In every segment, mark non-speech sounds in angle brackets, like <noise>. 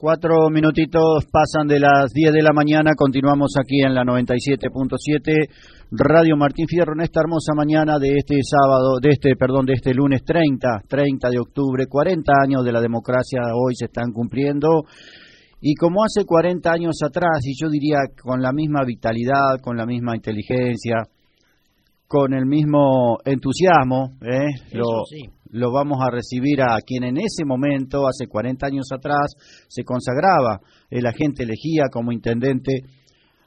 Cuatro minutitos pasan de las 10 de la mañana, continuamos aquí en la 97.7 Radio Martín Fierro en esta hermosa mañana de este sábado, de este, perdón, de este lunes 30, 30 de octubre, 40 años de la democracia hoy se están cumpliendo. Y como hace 40 años atrás, y yo diría con la misma vitalidad, con la misma inteligencia, con el mismo entusiasmo, ¿eh? lo, lo vamos a recibir a quien en ese momento, hace 40 años atrás, se consagraba. La gente elegía como intendente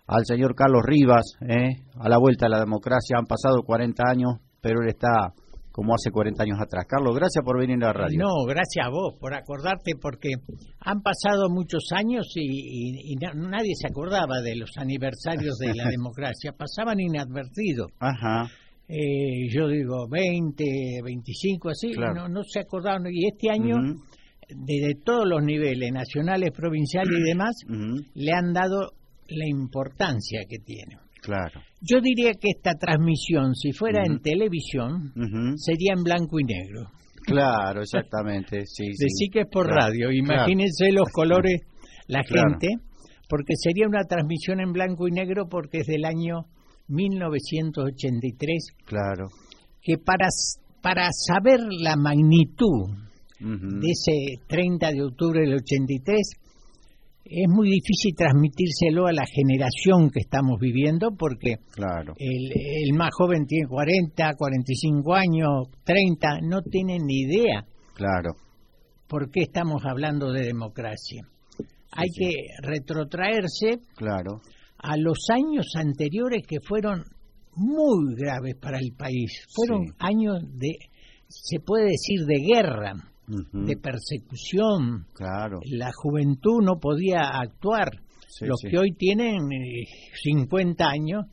al señor Carlos Rivas, ¿eh? a la vuelta a la democracia. Han pasado 40 años, pero él está como hace 40 años atrás. Carlos, gracias por venir a la radio. No, gracias a vos por acordarte, porque han pasado muchos años y, y nadie se acordaba de los aniversarios de la <laughs> democracia. Pasaban inadvertidos. Ajá eh, yo digo 20, 25, así, no, no se acordaron. Y este año, desde todos los niveles, nacionales, provinciales y demás, <clears throat> le han dado la importancia que tiene. Claro. Yo diría que esta transmisión, si fuera en televisión, sería en blanco y negro. Claro, exactamente. Sí, Decí que es por radio. Imagínense los colores, la gente, porque sería una transmisión en blanco y negro porque es del año 1983. Claro. Que para, para saber la magnitud de ese 30 de octubre del 83, es muy difícil transmitírselo a la generación que estamos viviendo porque claro. el, el, más joven tiene 40, 45 años, 30, no tiene ni idea. Claro. ¿Por qué estamos hablando de democracia? Hay que retrotraerse claro a los años anteriores que fueron muy graves para el país. Fueron años de, se puede decir, de guerra, de persecución. Claro. La juventud no podía actuar. los que hoy tienen 50 eh, años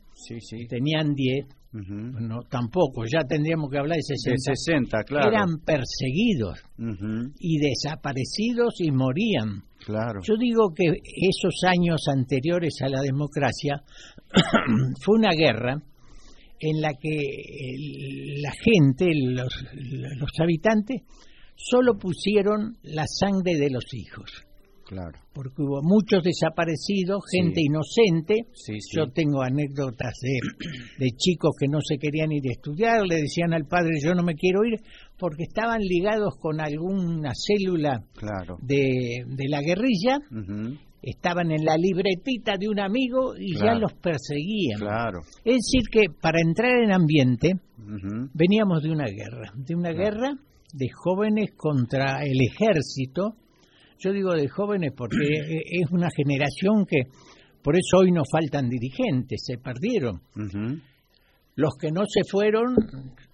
tenían 10. No, tampoco, ya tendríamos que hablar de 60. 60 claro. Eran perseguidos y desaparecidos y morían. Yo digo que esos años anteriores a la democracia <coughs> fue una guerra en la que la gente, los habitantes, solo pusieron la sangre de los hijos. Claro. Porque hubo muchos desaparecidos, gente inocente. Yo tengo anécdotas de, de, chicos que no se querían ir a estudiar, le decían al padre, yo no me quiero ir, porque estaban ligados con alguna célula de, de, la guerrilla. Estaban en la libretita de un amigo y ya los perseguían. Claro. Es decir, que para entrar en ambiente veníamos de una guerra, de una guerra de jóvenes contra el ejército, yo digo de jóvenes porque es una generación que, por eso hoy nos faltan dirigentes, se perdieron. Los que no se fueron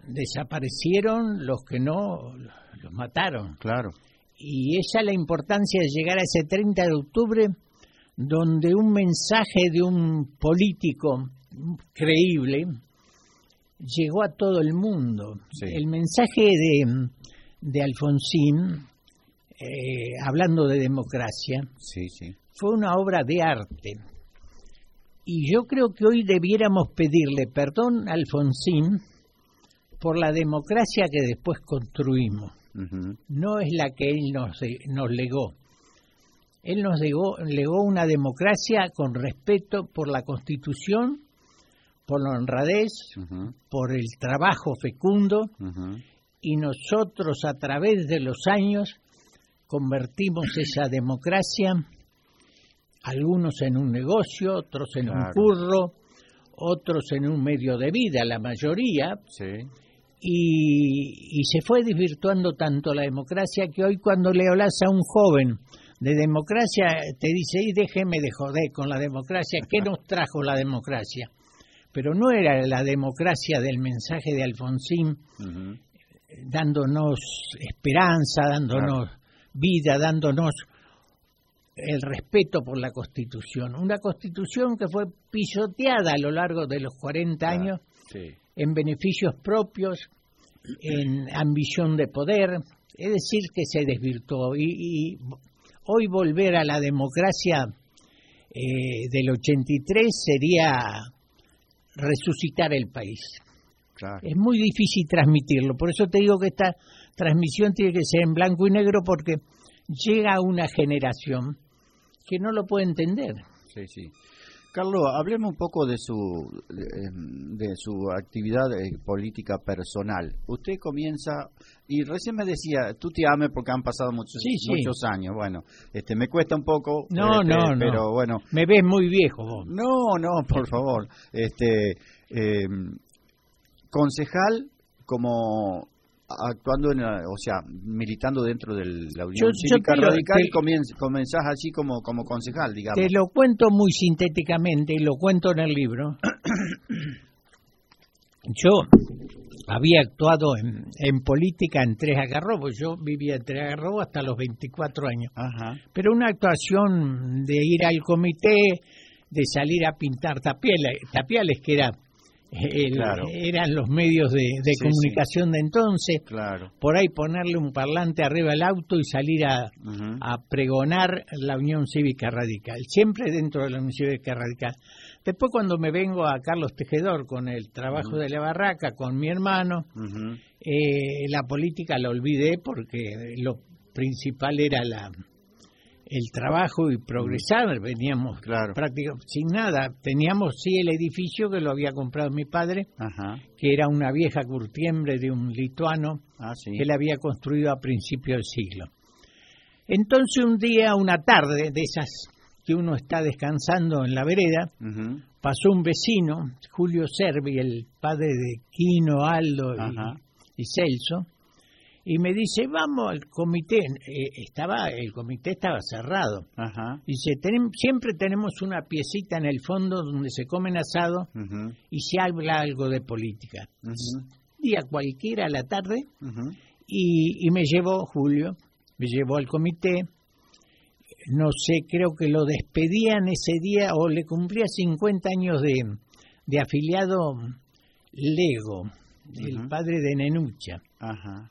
desaparecieron, los que no los mataron. Claro. Y esa es la importancia de llegar a ese 30 de octubre donde un mensaje de un político creíble llegó a todo el mundo. El mensaje de, de Alfonsín eh, hablando de democracia, sí, sí. fue una obra de arte. Y yo creo que hoy debiéramos pedirle perdón a Alfonsín por la democracia que después construimos. No es la que él nos, nos legó. Él nos legó, legó una democracia con respeto por la Constitución, por la honradez, por el trabajo fecundo, y nosotros a través de los años convertimos esa democracia, algunos en un negocio, otros en un curro, otros en un medio de vida, la mayoría, y, se fue desvirtuando tanto la democracia que hoy cuando le hablas a un joven de democracia te dice, y déjeme de joder con la democracia, ¿qué nos trajo la democracia? Pero no era la democracia del mensaje de Alfonsín, dándonos esperanza, dándonos vida, dándonos el respeto por la Constitución. Una Constitución que fue pisoteada a lo largo de los 40 años en beneficios propios, en ambición de poder, es decir, que se desvirtuó. Y, hoy volver a la democracia eh, del 83 sería resucitar el país. Es muy difícil transmitirlo, por eso te digo que esta transmisión tiene que ser en blanco y negro porque llega una generación que no lo puede entender. Sí, sí. Carlos, hablemos un poco de su de, su actividad eh, política personal. Usted comienza y recién me decía, tú te ames porque han pasado muchos muchos años. Bueno, este me cuesta un poco. No, este, no, pero bueno. Me ves muy viejo. Vos. No, no, por favor. Este eh, concejal como actuando, en, o sea, militando dentro de la Unión Cívica Radical, comenzás así como, como concejal, digamos. Te lo cuento muy sintéticamente y lo cuento en el libro. <clears throat> Yo había actuado en, política en Tres Agarrobos, yo vivía en Tres Agarrobos hasta los 24 años. Pero una actuación de ir al comité, de salir a pintar tapiales, tapiales que era eran los medios de, comunicación de entonces. Por ahí ponerle un parlante arriba al auto y salir a, pregonar la Unión Cívica Radical, siempre dentro de la Unión Cívica Radical. Después cuando me vengo a Carlos Tejedor con el trabajo de la barraca, con mi hermano, eh, la política la olvidé porque lo principal era la, el trabajo y progresar, veníamos prácticamente sin nada. Teníamos sí el edificio que lo había comprado mi padre, que era una vieja curtiembre de un lituano ah, que él había construido a principios del siglo. Entonces un día, una tarde de esas que uno está descansando en la vereda, pasó un vecino, Julio Servi, el padre de Quino, Aldo y Celso, y me dice, vamos al comité. Eh, estaba El comité estaba cerrado. Dice, siempre tenemos una piecita en el fondo donde se comen asado y se habla algo de política. Día cualquiera a la tarde y, y me llevó Julio, me llevó al comité. No sé, creo que lo despedían ese día o le cumplía 50 años de, de afiliado Lego, el padre de Nenucha. Ajá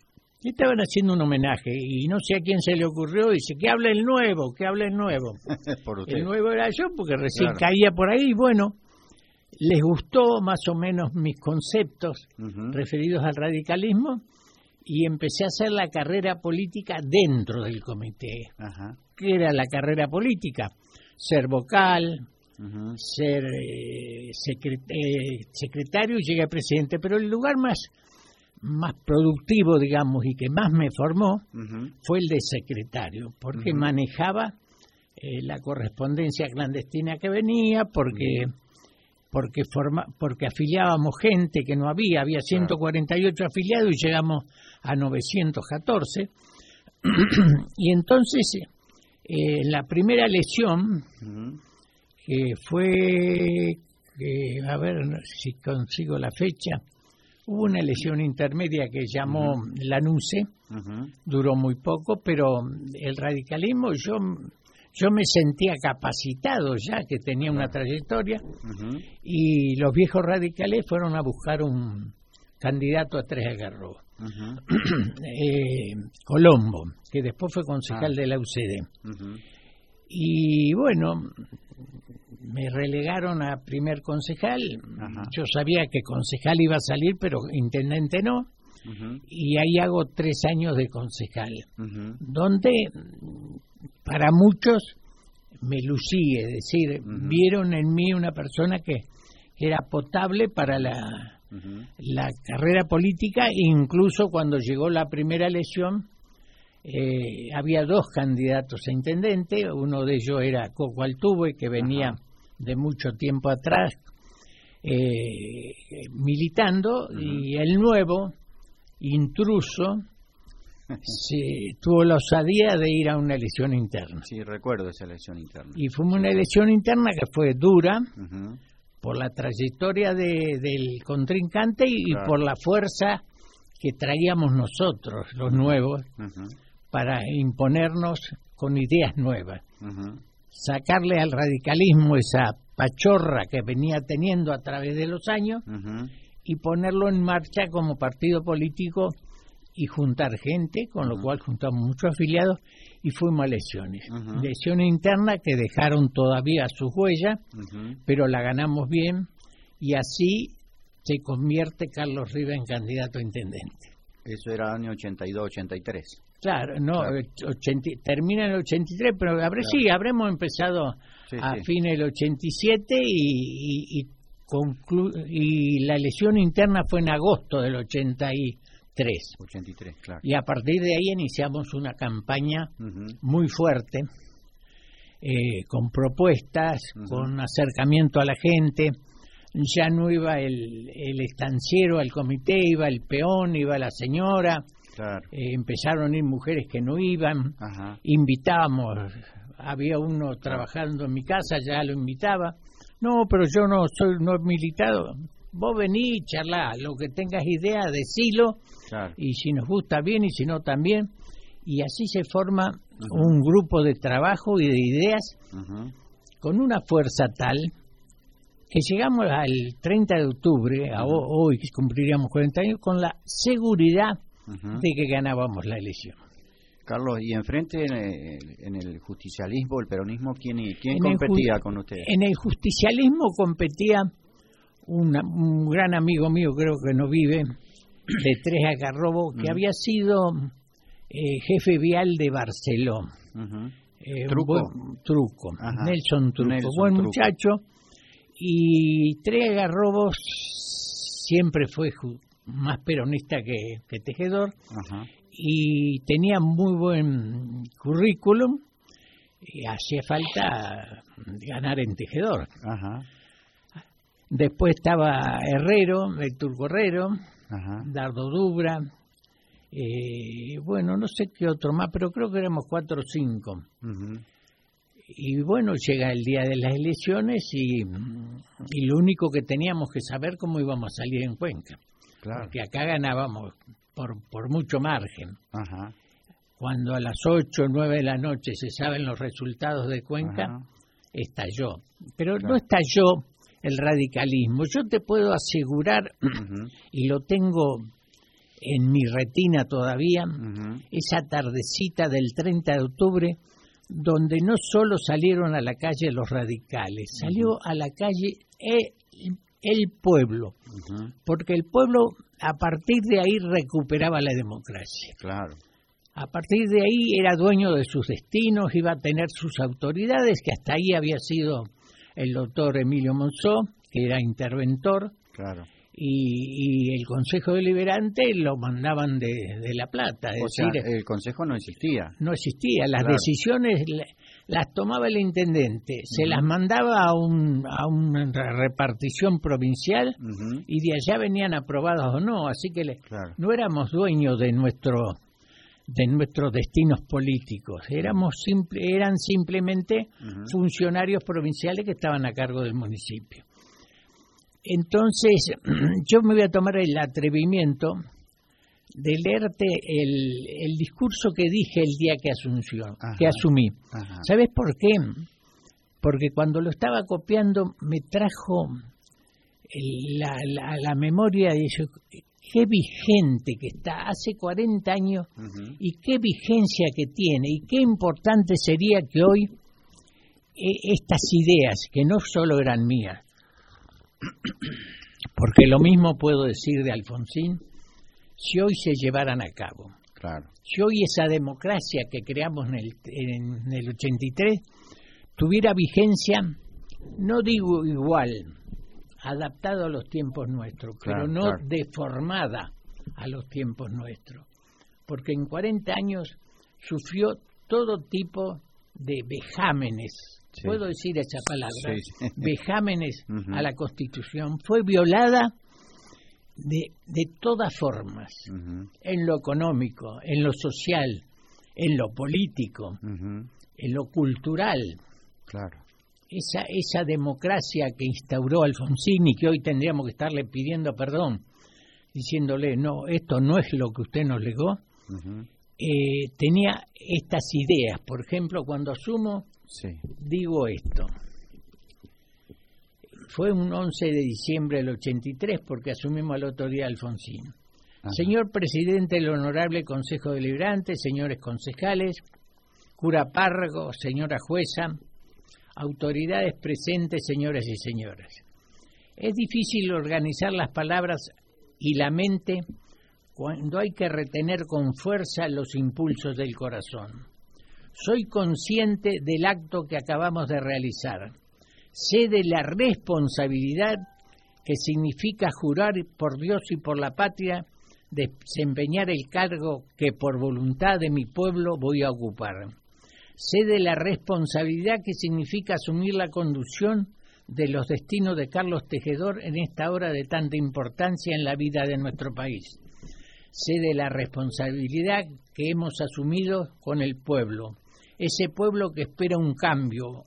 estaban haciendo un homenaje y no sé a quién se le ocurrió, dice, que hable el nuevo, que hable el nuevo. <laughs> el nuevo era yo porque recién caía por ahí y bueno, les gustó más o menos mis conceptos referidos al radicalismo y empecé a hacer la carrera política dentro del comité. ¿Qué era la carrera política? Ser vocal, ser eh, eh, secretario y llegué a presidente, pero el lugar más más productivo, digamos, y que más me formó fue el de secretario, porque manejaba eh, la correspondencia clandestina que venía, porque porque forma, porque afiliábamos gente que no había, había 148 afiliados y llegamos a 914. <clears throat> y entonces, eh, la primera lesión, que fue, a ver si consigo la fecha, Hubo una elección intermedia que llamó la NUCE, duró muy poco, pero el radicalismo yo yo me sentía capacitado ya que tenía una trayectoria. Y los viejos radicales fueron a buscar un candidato a tres agarros <clears throat> eh, Colombo que después fue concejal ah. de la UCD y bueno me relegaron a primer concejal. Yo sabía que concejal iba a salir, pero intendente no. Y ahí hago tres años de concejal, donde para muchos me lucí, es decir, vieron en mí una persona que, era potable para la, la carrera política, incluso cuando llegó la primera elección, eh, había dos candidatos a intendente, uno de ellos era Coco Altuve, que venía de mucho tiempo atrás eh, militando y el nuevo intruso <laughs> se, tuvo la osadía de ir a una elección interna. Sí, recuerdo esa elección interna. Y fue una elección interna que fue dura por la trayectoria de, del contrincante y, por la fuerza que traíamos nosotros, los nuevos, para imponernos con ideas nuevas sacarle al radicalismo esa pachorra que venía teniendo a través de los años y ponerlo en marcha como partido político y juntar gente, con lo cual juntamos muchos afiliados y fuimos a elecciones. Elecciones internas que dejaron todavía su huella, pero la ganamos bien y así se convierte Carlos Riva en candidato a intendente. Eso era año 82-83. Claro, no, termina en el 83, pero habré, sí, habremos empezado a fin del 87 y, y, y la elección interna fue en agosto del 83. 83, claro. Y a partir de ahí iniciamos una campaña muy fuerte, eh, con propuestas, con acercamiento a la gente. Ya no iba el, el estanciero al comité, iba el peón, iba la señora eh, empezaron a ir mujeres que no iban, invitábamos, había uno trabajando en mi casa, ya lo invitaba, no, pero yo no soy no militado, vos vení, charlá, lo que tengas idea, decilo, y si nos gusta bien y si no también, y así se forma un grupo de trabajo y de ideas con una fuerza tal que llegamos al 30 de octubre, a hoy cumpliríamos 40 años, con la seguridad de que ganábamos la elección. Carlos, y enfrente en el, justicialismo, el peronismo, ¿quién, quién competía con usted? En el justicialismo competía un gran amigo mío, creo que no vive, de Tres Agarrobo, que había sido eh, jefe vial de Barcelona. Eh, truco. truco. Nelson Truco. buen muchacho. Y Tres Agarrobos siempre fue más peronista que, tejedor y tenía muy buen currículum y hacía falta ganar en tejedor. Después estaba Herrero, el turco Herrero, Dardo Dubra, eh, bueno, no sé qué otro más, pero creo que éramos cuatro o cinco. Y bueno, llega el día de las elecciones y, y lo único que teníamos que saber cómo íbamos a salir en Cuenca. Porque acá ganábamos por, por mucho margen. Cuando a las 8 o 9 de la noche se saben los resultados de Cuenca, estalló. Pero no estalló el radicalismo. Yo te puedo asegurar, <clears throat> y lo tengo en mi retina todavía, esa tardecita del 30 de octubre, donde no solo salieron a la calle los radicales, salió a la calle el pueblo, porque el pueblo a partir de ahí recuperaba la democracia. Claro. A partir de ahí era dueño de sus destinos, iba a tener sus autoridades, que hasta ahí había sido el doctor Emilio Monzó, que era interventor. Claro. Y, el Consejo Deliberante lo mandaban de, La Plata. o sea, el Consejo no existía. No existía. Las decisiones las tomaba el intendente, se las mandaba a, un, a una repartición provincial y de allá venían aprobadas o no, así que no éramos dueños de nuestro de nuestros destinos políticos, éramos simple, eran simplemente funcionarios provinciales que estaban a cargo del municipio. Entonces, <clears throat> yo me voy a tomar el atrevimiento de leerte el, el discurso que dije el día que, asunción, que asumí. ¿Sabes por qué? Porque cuando lo estaba copiando me trajo la, la, memoria de eso, qué vigente que está, hace 40 años, y qué vigencia que tiene, y qué importante sería que hoy e, estas ideas, que no solo eran mías, <clears throat> porque lo mismo puedo decir de Alfonsín, si hoy se llevaran a cabo. Claro. Si hoy esa democracia que creamos en el, en el 83 tuviera vigencia, no digo igual, adaptado a los tiempos nuestros, pero no deformada a los tiempos nuestros. Porque en 40 años sufrió todo tipo de vejámenes, puedo decir esa palabra, <laughs> vejámenes a la Constitución. Fue violada de, de todas formas, en lo económico, en lo social, en lo político, en lo cultural. Claro. Esa, esa democracia que instauró Alfonsín y que hoy tendríamos que estarle pidiendo perdón, diciéndole, no, esto no es lo que usted nos legó, eh, tenía estas ideas. Por ejemplo, cuando asumo, digo esto fue un 11 de diciembre del 83 porque asumimos la autoridad Alfonsín. Señor presidente del Honorable Consejo Deliberante, señores concejales, cura párrago, señora jueza, autoridades presentes, señoras y señoras. Es difícil organizar las palabras y la mente cuando hay que retener con fuerza los impulsos del corazón. Soy consciente del acto que acabamos de realizar. Sé de la responsabilidad que significa jurar por Dios y por la patria desempeñar el cargo que por voluntad de mi pueblo voy a ocupar. Sé de la responsabilidad que significa asumir la conducción de los destinos de Carlos Tejedor en esta hora de tanta importancia en la vida de nuestro país. Sé de la responsabilidad que hemos asumido con el pueblo, ese pueblo que espera un cambio,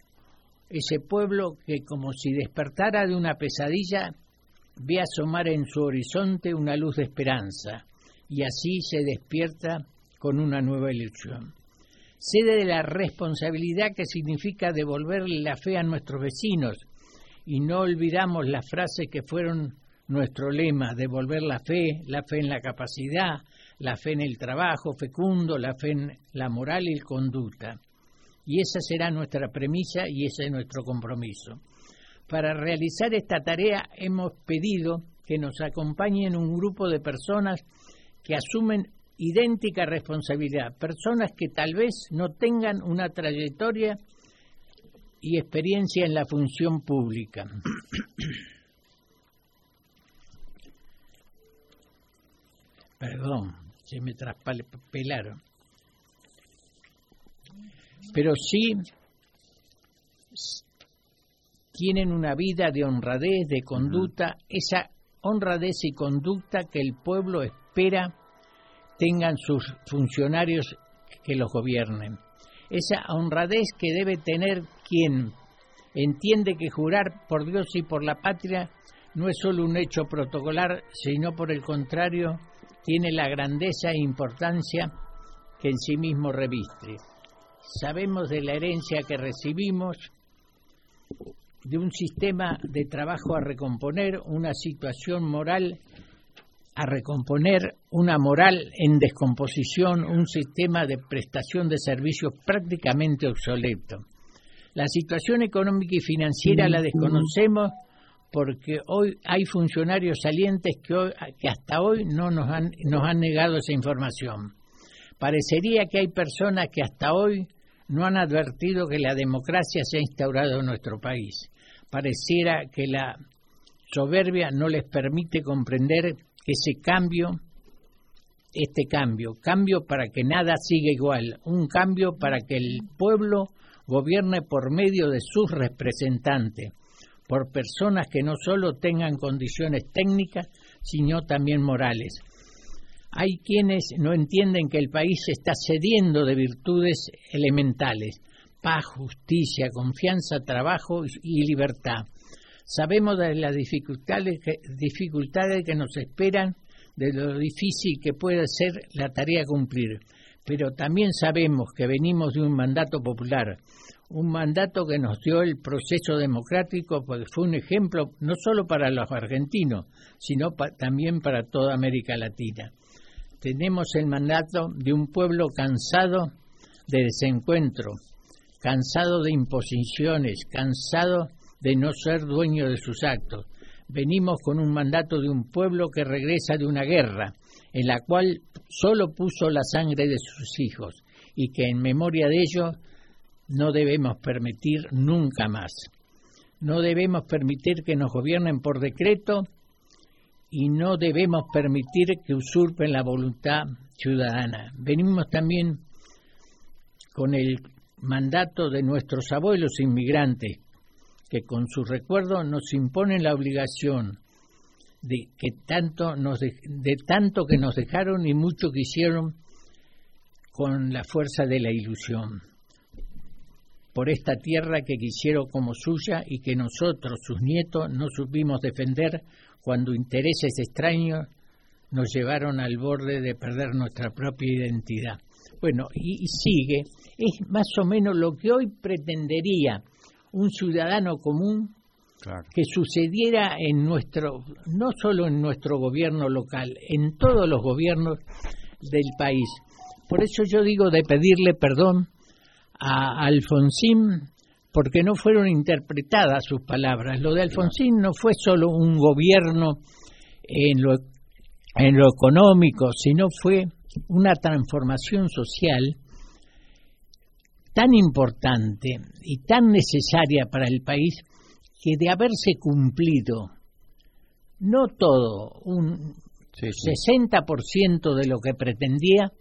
ese pueblo que como si despertara de una pesadilla ve asomar en su horizonte una luz de esperanza y así se despierta con una nueva ilusión. Sé de la responsabilidad que significa devolverle la fe a nuestros vecinos y no olvidamos las frases que fueron nuestro lema, devolver la fe, la fe en la capacidad, la fe en el trabajo fecundo, la fe en la moral y la conducta. Y esa será nuestra premisa y ese es nuestro compromiso. Para realizar esta tarea hemos pedido que nos acompañen un grupo de personas que asumen idéntica responsabilidad, personas que tal vez no tengan una trayectoria y experiencia en la función pública. <coughs> Perdón, se me traspelaron. Pero sí tienen una vida de honradez, de conducta, esa honradez y conducta que el pueblo espera tengan sus funcionarios que los gobiernen. Esa honradez que debe tener quien entiende que jurar por Dios y por la patria no es solo un hecho protocolar, sino por el contrario, tiene la grandeza e importancia que en sí mismo reviste. Sabemos de la herencia que recibimos, de un sistema de trabajo a recomponer, una situación moral a recomponer, una moral en descomposición, un sistema de prestación de servicios prácticamente obsoleto. La situación económica y financiera la desconocemos porque hoy hay funcionarios salientes que, que hasta hoy no nos han, nos han negado esa información. Parecería que hay personas que hasta hoy no han advertido que la democracia se ha instaurado en nuestro país. Pareciera que la soberbia no les permite comprender que ese cambio, este cambio, cambio para que nada siga igual, un cambio para que el pueblo gobierne por medio de sus representantes, por personas que no solo tengan condiciones técnicas, sino también morales. Hay quienes no entienden que el país está cediendo de virtudes elementales, paz, justicia, confianza, trabajo y libertad. Sabemos de las dificultades que, nos esperan, de lo difícil que puede ser la tarea cumplir, pero también sabemos que venimos de un mandato popular, un mandato que nos dio el proceso democrático, porque fue un ejemplo no solo para los argentinos, sino también para toda América Latina. Tenemos el mandato de un pueblo cansado de desencuentro, cansado de imposiciones, cansado de no ser dueño de sus actos. Venimos con un mandato de un pueblo que regresa de una guerra, en la cual solo puso la sangre de sus hijos, y que en memoria de ello no debemos permitir nunca más. No debemos permitir que nos gobiernen por decreto y no debemos permitir que usurpen la voluntad ciudadana. Venimos también con el mandato de nuestros abuelos inmigrantes, que con su recuerdo nos imponen la obligación de que tanto nos de, tanto que nos dejaron y mucho que hicieron con la fuerza de la ilusión por esta tierra que quisieron como suya y que nosotros, sus nietos, no supimos defender cuando intereses extraños nos llevaron al borde de perder nuestra propia identidad. Bueno, y, sigue, es más o menos lo que hoy pretendería un ciudadano común que sucediera en nuestro, no solo en nuestro gobierno local, en todos los gobiernos del país. Por eso yo digo de pedirle perdón a Alfonsín porque no fueron interpretadas sus palabras. Lo de Alfonsín no fue solo un gobierno en lo en lo económico, sino fue una transformación social tan importante y tan necesaria para el país que de haberse cumplido no todo, un 60% de lo que pretendía,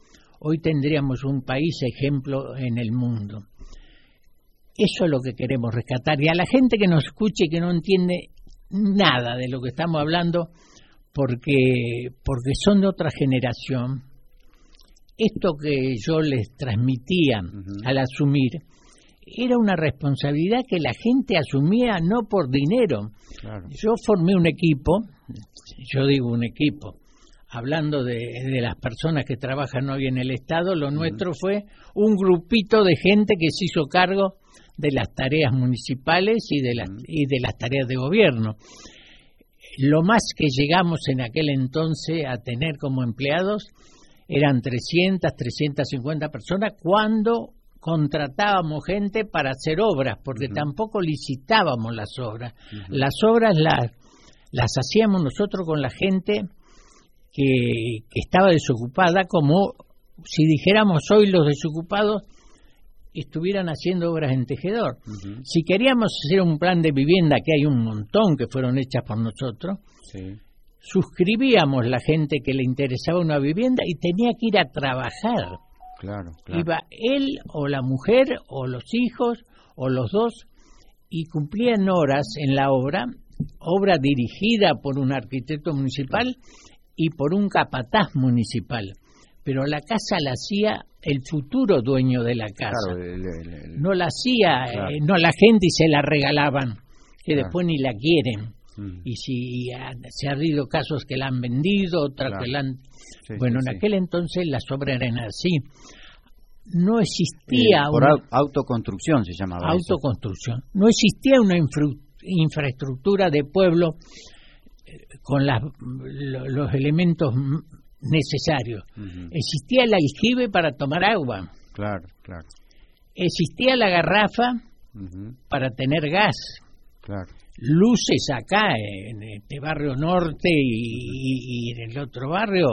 hoy tendríamos un país ejemplo en el mundo. Eso es lo que queremos rescatar. Y a la gente que nos escuche que no entiende nada de lo que estamos hablando, porque, porque son de otra generación, esto que yo les transmitía al asumir era una responsabilidad que la gente asumía no por dinero. Yo formé un equipo, yo digo un equipo, hablando de, las personas que trabajan hoy en el Estado, lo nuestro fue un grupito de gente que se hizo cargo de las tareas municipales y de las, y de las tareas de gobierno. Lo más que llegamos en aquel entonces a tener como empleados eran 300, 350 personas cuando contratábamos gente para hacer obras, porque tampoco licitábamos las obras. Las obras las, las hacíamos nosotros con la gente que, estaba desocupada, como si dijéramos hoy los desocupados estuvieran haciendo obras en tejedor. Si queríamos hacer un plan de vivienda, que hay un montón que fueron hechas por nosotros, suscribíamos la gente que le interesaba una vivienda y tenía que ir a trabajar. Claro, Iba él o la mujer o los hijos o los dos y cumplían horas en la obra, obra dirigida por un arquitecto municipal y por un capataz municipal. Pero la casa la hacía el futuro dueño de la casa. no la hacía, eh, no la gente y se la regalaban, que después ni la quieren. Mm. Y si se ha habido casos que la han vendido, otras que la han... bueno, en aquel entonces las obras eran así. No existía... Eh, por autoconstrucción se llamaba. Autoconstrucción. No existía una infraestructura de pueblo eh, con las, los elementos necesarios. Existía el aljibe para tomar agua. Claro, claro. Existía la garrafa para tener gas. Claro luces acá en este barrio norte y, en el otro barrio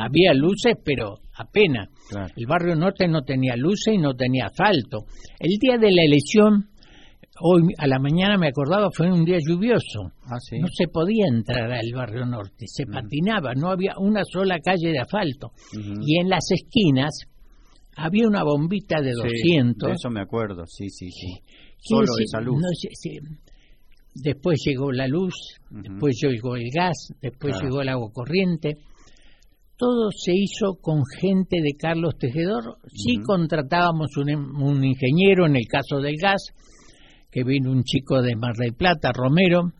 había luces pero apenas el barrio norte no tenía luces y no tenía asfalto el día de la elección hoy a la mañana me acordaba fue un día lluvioso. Ah, no se podía entrar al barrio norte se patinaba no había una sola calle de asfalto. Y en las esquinas había una bombita de 200 eso me acuerdo sí sí sí. Solo esa luz. después llegó la luz, después llegó el gas, después llegó el agua corriente. Todo se hizo con gente de Carlos Tejedor. Sí contratábamos un, un, ingeniero en el caso del gas, que vino un chico de Mar del Plata, Romero,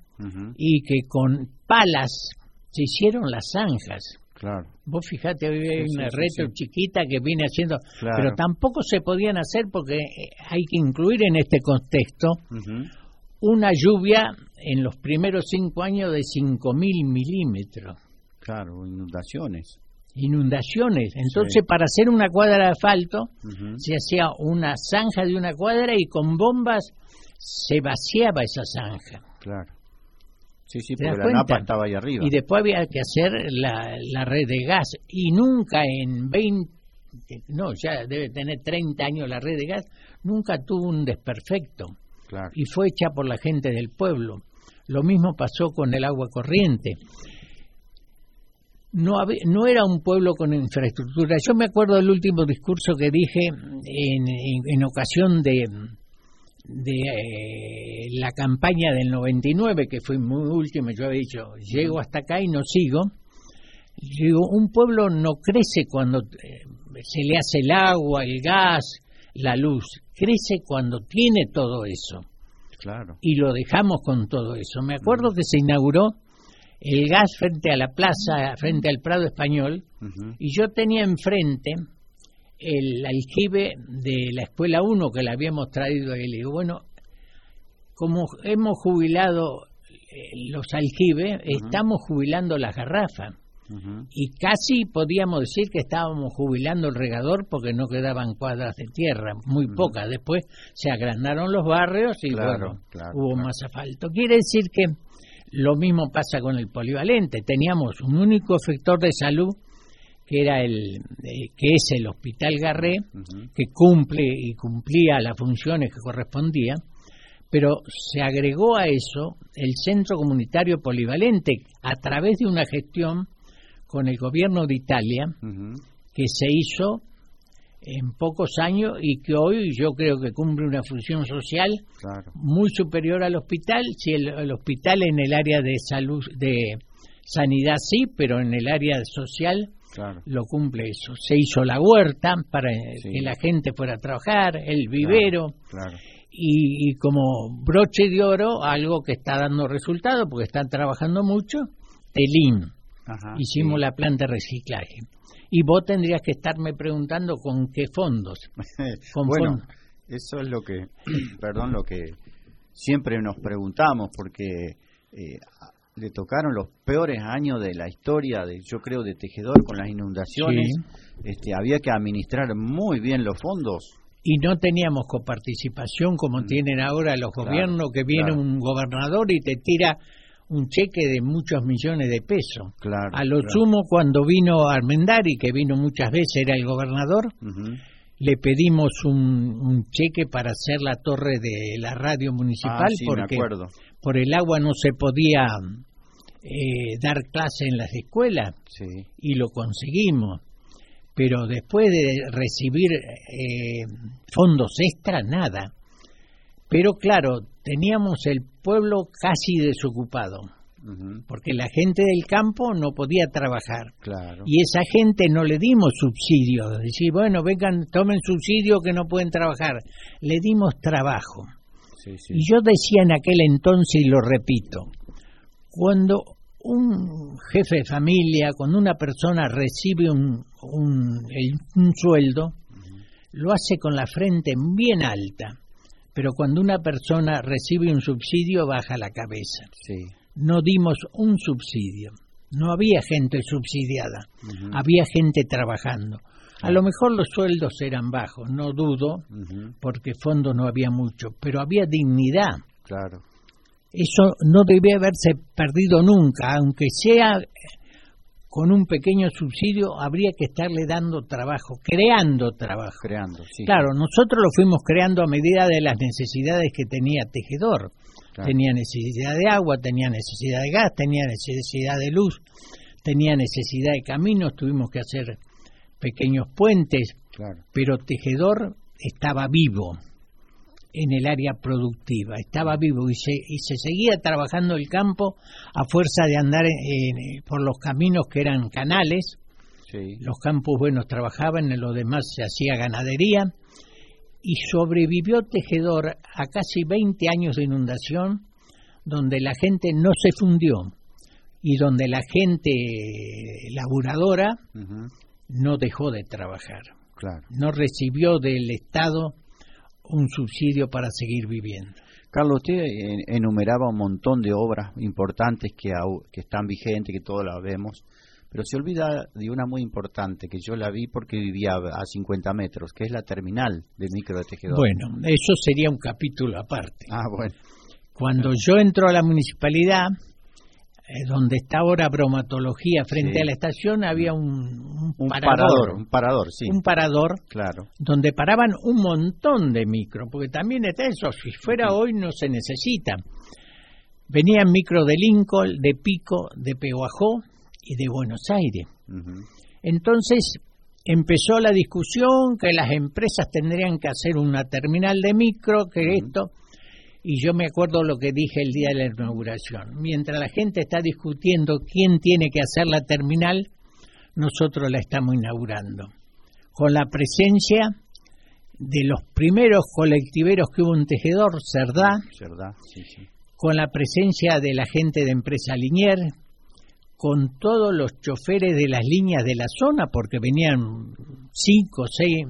y que con palas se hicieron las zanjas. Claro. Vos fijate, hay una retro chiquita que viene haciendo, pero tampoco se podían hacer porque eh, hay que incluir en este contexto una lluvia en los primeros cinco años de 5.000 milímetros. Claro, inundaciones. Inundaciones. Entonces, para hacer una cuadra de asfalto, se hacía una zanja de una cuadra y con bombas se vaciaba esa zanja. Claro. Sí, sí, porque la napa estaba ahí arriba. Y después había que hacer la, la red de gas. Y nunca en 20, no, ya debe tener 30 años la red de gas, nunca tuvo un desperfecto y fue hecha por la gente del pueblo. Lo mismo pasó con el agua corriente. No, no era un pueblo con infraestructura. Yo me acuerdo del último discurso que dije en, en, ocasión de, de eh, la campaña del 99, que fue muy última, yo había dicho, llego hasta acá y no sigo. Digo, un pueblo no crece cuando eh, se le hace el agua, el gas, la luz crece cuando tiene todo eso. Claro. Y lo dejamos con todo eso. Me acuerdo que se inauguró el gas frente a la plaza, frente al Prado Español, y yo tenía enfrente el aljibe de la Escuela 1 que le habíamos traído ahí. Le digo, bueno, como hemos jubilado eh, los aljibes, estamos jubilando las garrafas. Y casi podíamos decir que estábamos jubilando el regador porque no quedaban cuadras de tierra, muy pocas. Después se agrandaron los barrios y bueno, hubo más asfalto. Quiere decir que Lo mismo pasa con el polivalente. Teníamos un único efector de salud que era el eh, que es el Hospital Garré, que cumple y cumplía las funciones que correspondían, pero se agregó a eso el Centro Comunitario Polivalente a través de una gestión con el gobierno de Italia que se hizo en pocos años y que hoy yo creo que cumple una función social muy superior al hospital. Si el, hospital en el área de salud, de sanidad sí, pero en el área social lo cumple eso. Se hizo la huerta para que la gente fuera a trabajar, el vivero. Y, como broche de oro, algo que está dando resultado porque están trabajando mucho, Telín. Hicimos la planta de reciclaje. Y vos tendrías que estarme preguntando con qué fondos. <laughs> bueno, eso es lo que, <clears throat> perdón, lo que siempre nos preguntamos, porque eh, le tocaron los peores años de la historia, de, yo creo, de Tejedor con las inundaciones. Este, había que administrar muy bien los fondos. Y no teníamos coparticipación como mm. tienen ahora los gobiernos, que viene un gobernador y te tira un cheque de muchos millones de pesos. a lo sumo, cuando vino Armendari, que vino muchas veces, era el gobernador, le pedimos un, cheque para hacer la torre de la radio municipal, ah, porque por el agua no se podía eh, dar clase en las escuelas, y lo conseguimos. Pero después de recibir eh, fondos extra, nada. Pero claro, teníamos el pueblo casi desocupado, porque la gente del campo no podía trabajar. Y esa gente no le dimos subsidio, decir, bueno, vengan, tomen subsidio que no pueden trabajar. Le dimos trabajo. Y yo decía en aquel entonces, y lo repito, cuando un jefe de familia, cuando una persona recibe un, un, sueldo, lo hace con la frente bien alta pero cuando una persona recibe un subsidio baja la cabeza. No dimos un subsidio, no había gente subsidiada, había gente trabajando. A lo mejor los sueldos eran bajos, no dudo, porque fondos no había mucho, pero había dignidad. Claro. Eso no debía haberse perdido nunca, aunque sea con un pequeño subsidio habría que estarle dando trabajo, creando trabajo. Creando, sí. Claro, nosotros lo fuimos creando a medida de las necesidades que tenía Tejedor. Tenía necesidad de agua, tenía necesidad de gas, tenía necesidad de luz, tenía necesidad de caminos, tuvimos que hacer pequeños puentes, pero Tejedor estaba vivo en el área productiva, estaba vivo y se, y se seguía trabajando el campo a fuerza de andar por los caminos que eran canales. Los campos buenos trabajaban, en lo demás se hacía ganadería. Y sobrevivió Tejedor a casi 20 años de inundación donde la gente no se fundió y donde la gente laburadora no dejó de trabajar. No recibió del Estado un subsidio para seguir viviendo. Carlos, usted enumeraba un montón de obras importantes que, que están vigentes, que todos las vemos, pero se olvida de una muy importante que yo la vi porque vivía a 50 metros, que es la terminal de micro de tejedor. Bueno, eso sería un capítulo aparte. Ah, bueno. Cuando yo entro a la municipalidad, eh, donde está ahora bromatología frente a la estación había un, parador, un parador sí. Un parador claro. donde paraban un montón de micro porque también está eso si fuera hoy no se necesita. Venían micro de Lincoln de Pico de Pehuajó y de Buenos Aires. Entonces empezó la discusión que las empresas tendrían que hacer una terminal de micro que esto y yo me acuerdo lo que dije el día de la inauguración. Mientras la gente está discutiendo quién tiene que hacer la terminal, nosotros la estamos inaugurando. Con la presencia de los primeros colectiveros que hubo en Tejedor, Cerdá, con la presencia de la gente de empresa Linier, con todos los choferes de las líneas de la zona, porque venían cinco, seis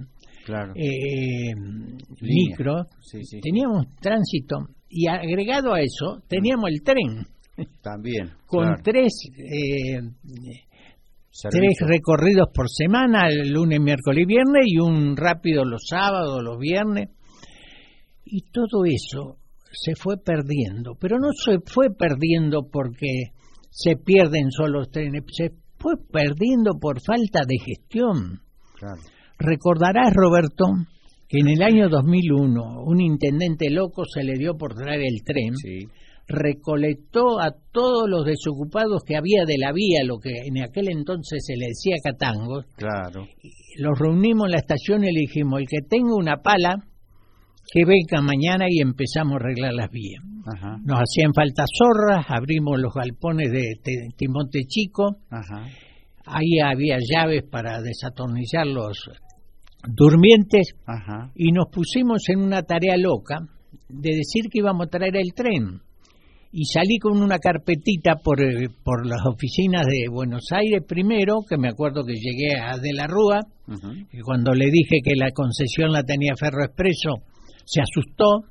claro. eh, micro, teníamos tránsito y agregado a eso teníamos el tren. También. Con tres, eh, tres recorridos por semana, el lunes, miércoles y viernes, y un rápido los sábados, los viernes. Y todo eso se fue perdiendo, pero no se fue perdiendo porque se pierden solo los trenes, se fue perdiendo por falta de gestión. Recordarás, Roberto, que en el año 2001 un intendente loco se le dio por traer el tren, recolectó a todos los desocupados que había de la vía, lo que en aquel entonces se le decía catangos. Claro. Los reunimos en la estación y le dijimos, el que tenga una pala, que venga mañana y empezamos a arreglar las vías. Nos hacían falta zorras, abrimos los galpones de, Timote Chico, ahí había llaves para desatornillar los durmientes y nos pusimos en una tarea loca de decir que íbamos a traer el tren. Y salí con una carpetita por, eh, por las oficinas de Buenos Aires primero, que me acuerdo que llegué a De la Rúa, y cuando le dije que la concesión la tenía Ferro Expreso, se asustó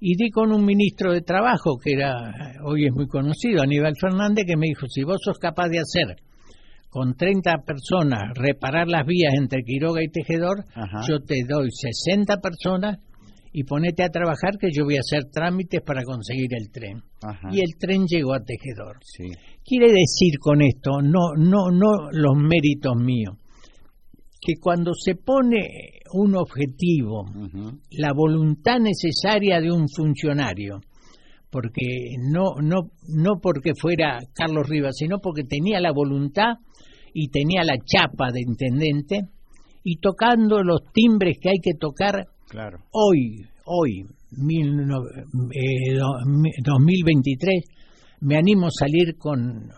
y di con un ministro de Trabajo, que era hoy es muy conocido, Aníbal Fernández, que me dijo, si vos sos capaz de hacer con 30 personas reparar las vías entre Quiroga y Tejedor, yo te doy 60 personas y ponete a trabajar que yo voy a hacer trámites para conseguir el tren. Y el tren llegó a Tejedor. Quiere decir con esto, no, no, no los méritos míos, que cuando se pone un objetivo, la voluntad necesaria de un funcionario, porque no, no, no porque fuera Carlos Rivas, sino porque tenía la voluntad y tenía la chapa de intendente y tocando los timbres que hay que tocar hoy, hoy, 2023, eh, me animo a salir con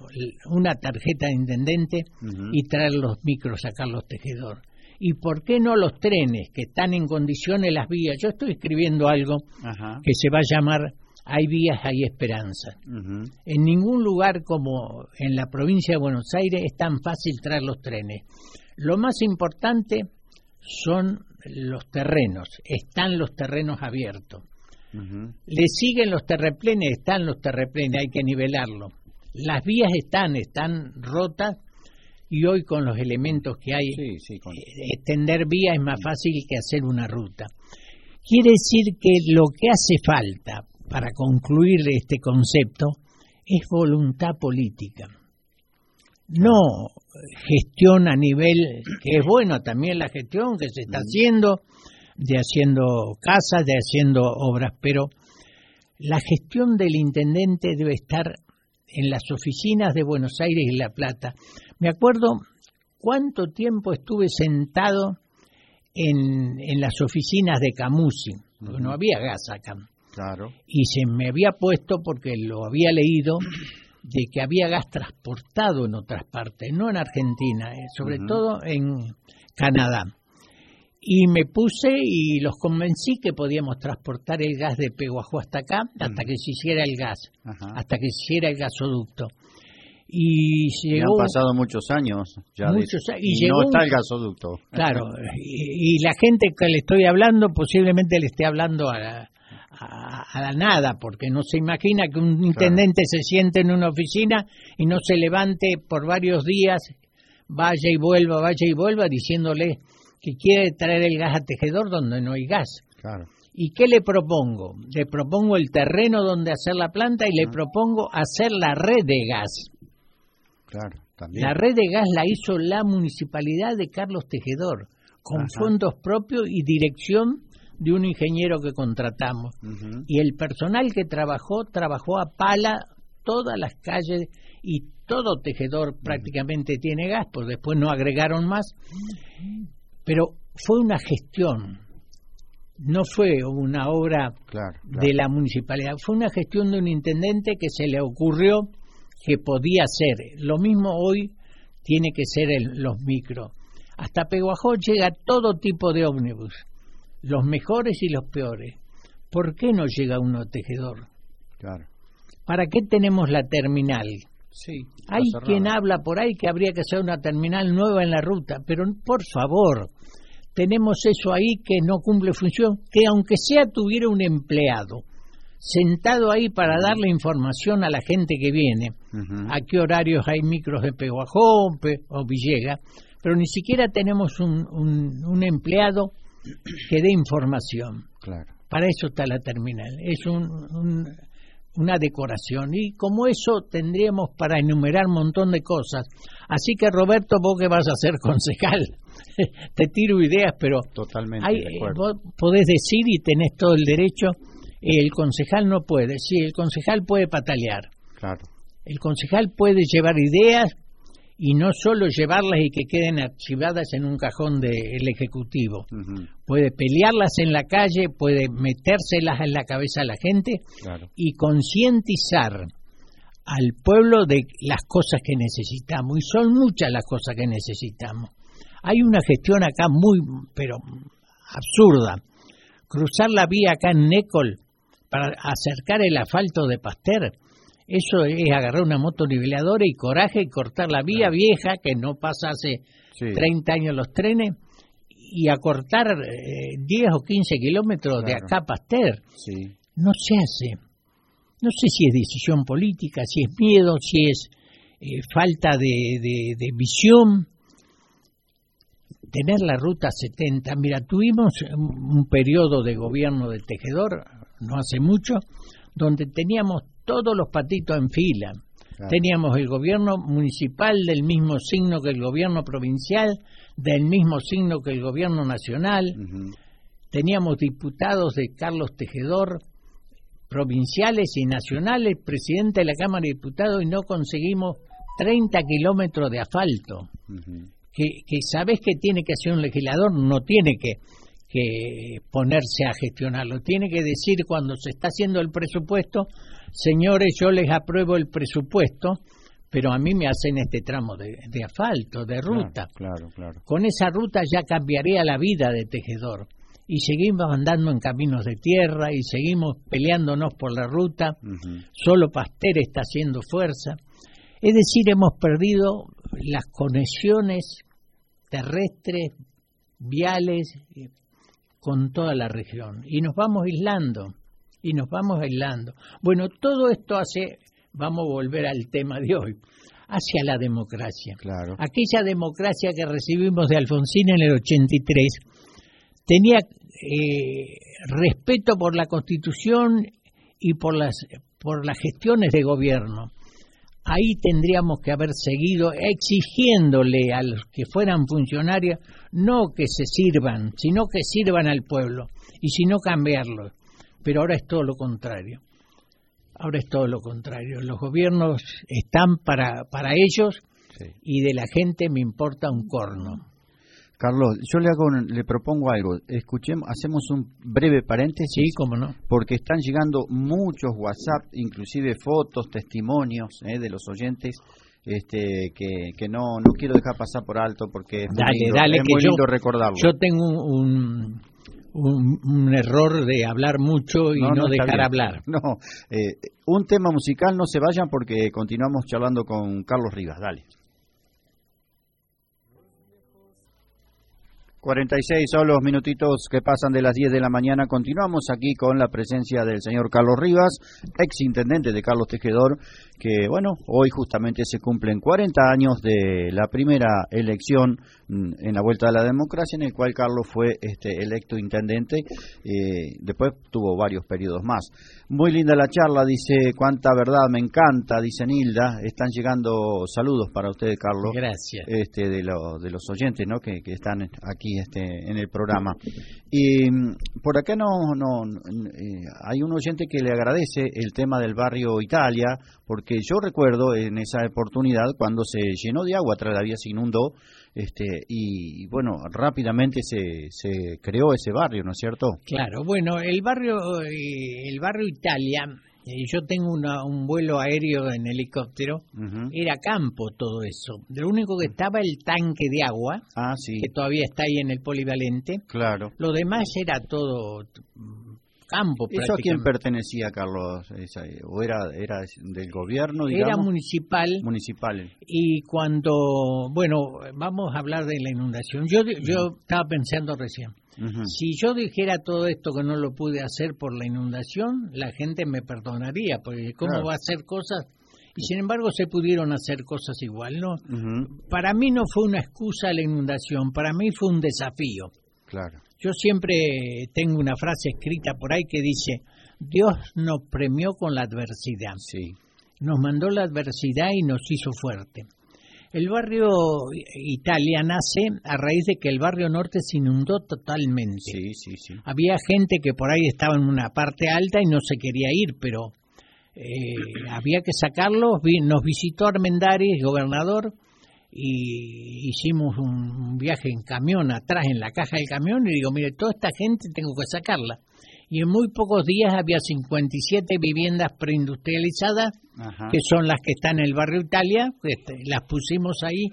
una tarjeta de intendente y traer los micros a Carlos Tejedor. Y por qué no los trenes que están en condiciones las vías. Yo estoy escribiendo algo que se va a llamar Hay vías, hay esperanza. En ningún lugar como en la provincia de Buenos Aires es tan fácil traer los trenes. Lo más importante son los terrenos, están los terrenos abiertos. Le siguen los terreplenes, están los terreplenes, hay que nivelarlo. Las vías están, están rotas y hoy con los elementos que hay, eh, extender vías es más fácil que hacer una ruta. Quiere decir que lo que hace falta para concluir este concepto es voluntad política. No gestión a nivel, que es bueno también la gestión que se está haciendo, de haciendo casas, de haciendo obras, pero la gestión del intendente debe estar en las oficinas de Buenos Aires y La Plata, me acuerdo cuánto tiempo estuve sentado en, en las oficinas de Camusi, porque no había gas acá. Claro. Y se me había puesto, porque lo había leído, de que había gas transportado en otras partes, no en Argentina, eh, sobre todo en Canadá. Y me puse y los convencí que podíamos transportar el gas de Peguajó hasta acá, hasta que se hiciera el gas, hasta que se hiciera el gasoducto. Y han pasado muchos años ya y, no está el gasoducto. Claro y, la gente que le estoy hablando posiblemente le esté hablando a a, la nada porque no se imagina que un intendente se siente en una oficina y no se levante por varios días vaya y vuelva vaya y vuelva diciéndole que quiere traer el gas a tejedor donde no hay gas. Claro. ¿Y qué le propongo? Le propongo el terreno donde hacer la planta y le propongo hacer la red de gas. La red de gas la hizo la municipalidad de Carlos Tejedor, con fondos propios y dirección de un ingeniero que contratamos. Y el personal que trabajó, trabajó a pala todas las calles y todo Tejedor prácticamente tiene gas, pues después no agregaron más. Pero fue una gestión, no fue una obra de la municipalidad, fue una gestión de un intendente que se le ocurrió que podía ser. Lo mismo hoy tiene que ser los micros. Hasta Peguajó llega todo tipo de ómnibus, los mejores y los peores. ¿Por qué no llega uno a Tejedor? Claro. ¿Para qué tenemos la terminal? Sí, Hay quien habla por ahí que habría que hacer una terminal nueva en la ruta, pero por favor, tenemos eso ahí que no cumple función, que aunque sea tuviera un empleado, sentado ahí para darle información a la gente que viene, a qué horarios hay micros de Peguajó o Villega, pero ni siquiera tenemos un, un, empleado que dé información. Claro. Para eso está la terminal. Es un, una decoración. Y como eso tendríamos para enumerar un montón de cosas. Así que Roberto, vos que vas a ser concejal, <laughs> te tiro ideas, pero Totalmente hay, vos podés decir y tenés todo el derecho. El concejal no puede. Sí, el concejal puede patalear. Claro. El concejal puede llevar ideas, y no solo llevarlas y que queden archivadas en un cajón del Ejecutivo. Puede pelearlas en la calle, puede metérselas en la cabeza a la gente y concientizar al pueblo de las cosas que necesitamos. Y son muchas las cosas que necesitamos. Hay una gestión acá muy, pero absurda. Cruzar la vía acá en Nécol para acercar el asfalto de Pasteur eso es agarrar una moto niveladora y coraje y cortar la vía vieja que no pasa hace 30 años los trenes y acortar eh, 10 o 15 kilómetros de acá a Pasteur. No se hace. No sé si es decisión política, si es miedo, si es eh, falta de, de, visión. Tener la ruta 70. Mira, tuvimos un periodo de gobierno del tejedor, no hace mucho, donde teníamos todos los patitos en fila. Teníamos el gobierno municipal del mismo signo que el gobierno provincial, del mismo signo que el gobierno nacional. Teníamos diputados de Carlos Tejedor, provinciales y nacionales, presidente de la Cámara de Diputados, y no conseguimos 30 kilómetros de asfalto. que, que sabes que tiene que hacer un legislador, no tiene que que ponerse a gestionarlo. Tiene que decir cuando se está haciendo el presupuesto, señores, yo les apruebo el presupuesto, pero a mí me hacen este tramo de, asfalto, de ruta. Claro, claro, Con esa ruta ya cambiaría la vida de tejedor. Y seguimos andando en caminos de tierra y seguimos peleándonos por la ruta. Solo Pasteur está haciendo fuerza. Es decir, hemos perdido las conexiones terrestres, viales, con toda la región y nos vamos aislando y nos vamos aislando. Bueno, todo esto hace, vamos a volver al tema de hoy, hacia la democracia. Claro. Aquella democracia que recibimos de Alfonsín en el 83 tenía eh, respeto por la Constitución y por las por las gestiones de gobierno ahí tendríamos que haber seguido exigiéndole a los que fueran funcionarios no que se sirvan, sino que sirvan al pueblo y si no cambiarlo. Pero ahora es todo lo contrario. Ahora es todo lo contrario. Los gobiernos están para, para ellos y de la gente me importa un corno. Carlos, yo le hago, le propongo algo. Escuchemos, hacemos un breve paréntesis. Sí, cómo no. Porque están llegando muchos WhatsApp, inclusive fotos, testimonios eh, de los oyentes. Este, que, que no, no quiero dejar pasar por alto porque es dale, muy dale, muy lindo recordarlo. Yo tengo un, un, error de hablar mucho y no, dejar hablar. <laughs> No, eh, un tema musical, no se vayan porque continuamos charlando con Carlos Rivas. Dale. 46 son los minutitos que pasan de las 10 de la mañana. Continuamos aquí con la presencia del señor Carlos Rivas, ex intendente de Carlos Tejedor, que, bueno, hoy justamente se cumplen 40 años de la primera elección mm, en la vuelta a la democracia, en el cual Carlos fue este, electo intendente. Eh, después tuvo varios periodos más. Muy linda la charla, dice, cuánta verdad, me encanta, dice Nilda. Están llegando saludos para usted, Carlos. Gracias. Este, de, de los oyentes, ¿no? Que, que están aquí este, en el programa. Y mm, por acá no, no eh, hay un oyente que le agradece el tema del barrio Italia, porque yo recuerdo en esa oportunidad cuando se llenó de agua, tras la vía se inundó, este, y bueno, rápidamente se, se creó ese barrio, ¿no es cierto? Claro, bueno, el barrio, eh, el barrio Italia yo tengo un vuelo aéreo en helicóptero, era campo todo eso. Lo único que estaba el tanque de agua, ah, que todavía está ahí en el polivalente. Claro. Lo demás era todo campo. ¿Eso a quién pertenecía, Carlos? ¿O era, era del gobierno? Digamos? Era municipal. Municipal. Y cuando, bueno, vamos a hablar de la inundación. Yo, yo estaba pensando recién. Si yo dijera todo esto que no lo pude hacer por la inundación, la gente me perdonaría, porque ¿cómo va a hacer cosas? Y sin embargo se pudieron hacer cosas igual, ¿no? Para mí no fue una excusa la inundación, para mí fue un desafío. Claro. Yo siempre tengo una frase escrita por ahí que dice, Dios nos premió con la adversidad. Sí. Nos mandó la adversidad y nos hizo fuerte. El barrio Italia nace a raíz de que el barrio norte se inundó totalmente. Sí, sí, sí. Había gente que por ahí estaba en una parte alta y no se quería ir, pero eh, había que sacarlos. Nos visitó Armendáriz, gobernador, y hicimos un viaje en camión atrás en la caja del camión y digo, mire, toda esta gente tengo que sacarla. Y en muy pocos días había 57 viviendas preindustrializadas, Ajá. que son las que están en el barrio Italia, este, las pusimos ahí.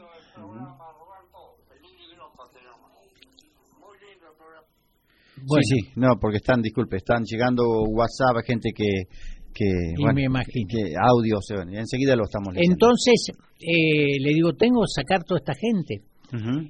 Bueno, Sí, sí, no, porque están, disculpe, están llegando WhatsApp, gente que, que, Y bueno, me imagino. que audios, enseguida lo estamos leyendo. entonces eh, le digo, tengo que sacar toda esta gente.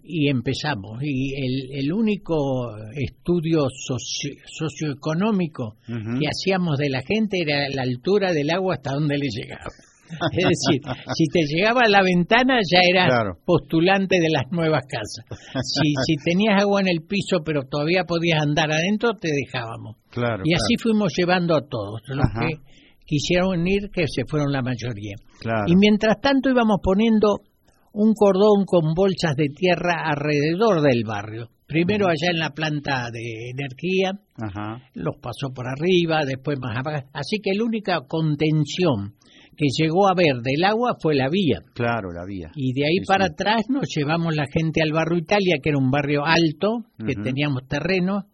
Y empezamos. Y el, el único estudio socio- socioeconómico que hacíamos de la gente era la altura del agua hasta donde le llegaba. <laughs> Es decir, si te llegaba a la ventana ya eras Claro. postulante de las nuevas casas. Si, <laughs> si tenías agua en el piso pero todavía podías andar adentro, te dejábamos. Claro. Y así fuimos llevando a todos. Los Ajá. que quisieron ir, que se fueron la mayoría. Y mientras tanto íbamos poniendo un cordón con bolsas de tierra alrededor del barrio. Primero allá en la planta de energía, Ajá. los pasó por arriba, después más abajo. Así que la única contención que llegó a ver del agua fue la vía. Claro, la vía. Y de ahí Sí, para sí. atrás nos llevamos la gente al barrio Italia, que era un barrio alto, que teníamos terreno,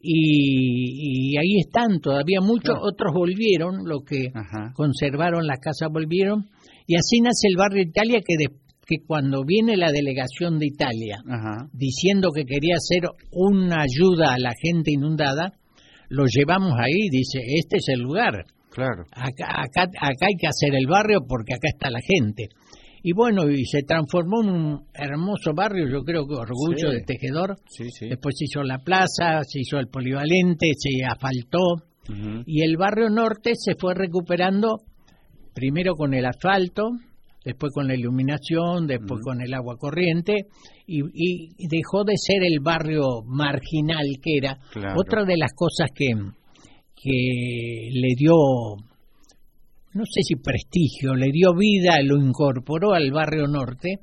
y, y ahí están todavía muchos, Claro. otros volvieron, los que Ajá. conservaron las casas volvieron, y así nace el barrio Italia que, de- que cuando viene la delegación de Italia Ajá. diciendo que quería hacer una ayuda a la gente inundada, lo llevamos ahí, dice, este es el lugar, Claro. acá, acá, acá hay que hacer el barrio porque acá está la gente. Y bueno, y se transformó en un hermoso barrio, yo creo que orgullo Sí. de Tejedor. Sí, sí. Después se hizo la plaza, se hizo el polivalente, se asfaltó. Y el barrio norte se fue recuperando primero con el asfalto, después con la iluminación, después con el agua corriente, y, y dejó de ser el barrio marginal que era. Claro. Otra de las cosas que, que le dio, no sé si prestigio, le dio vida, lo incorporó al barrio norte,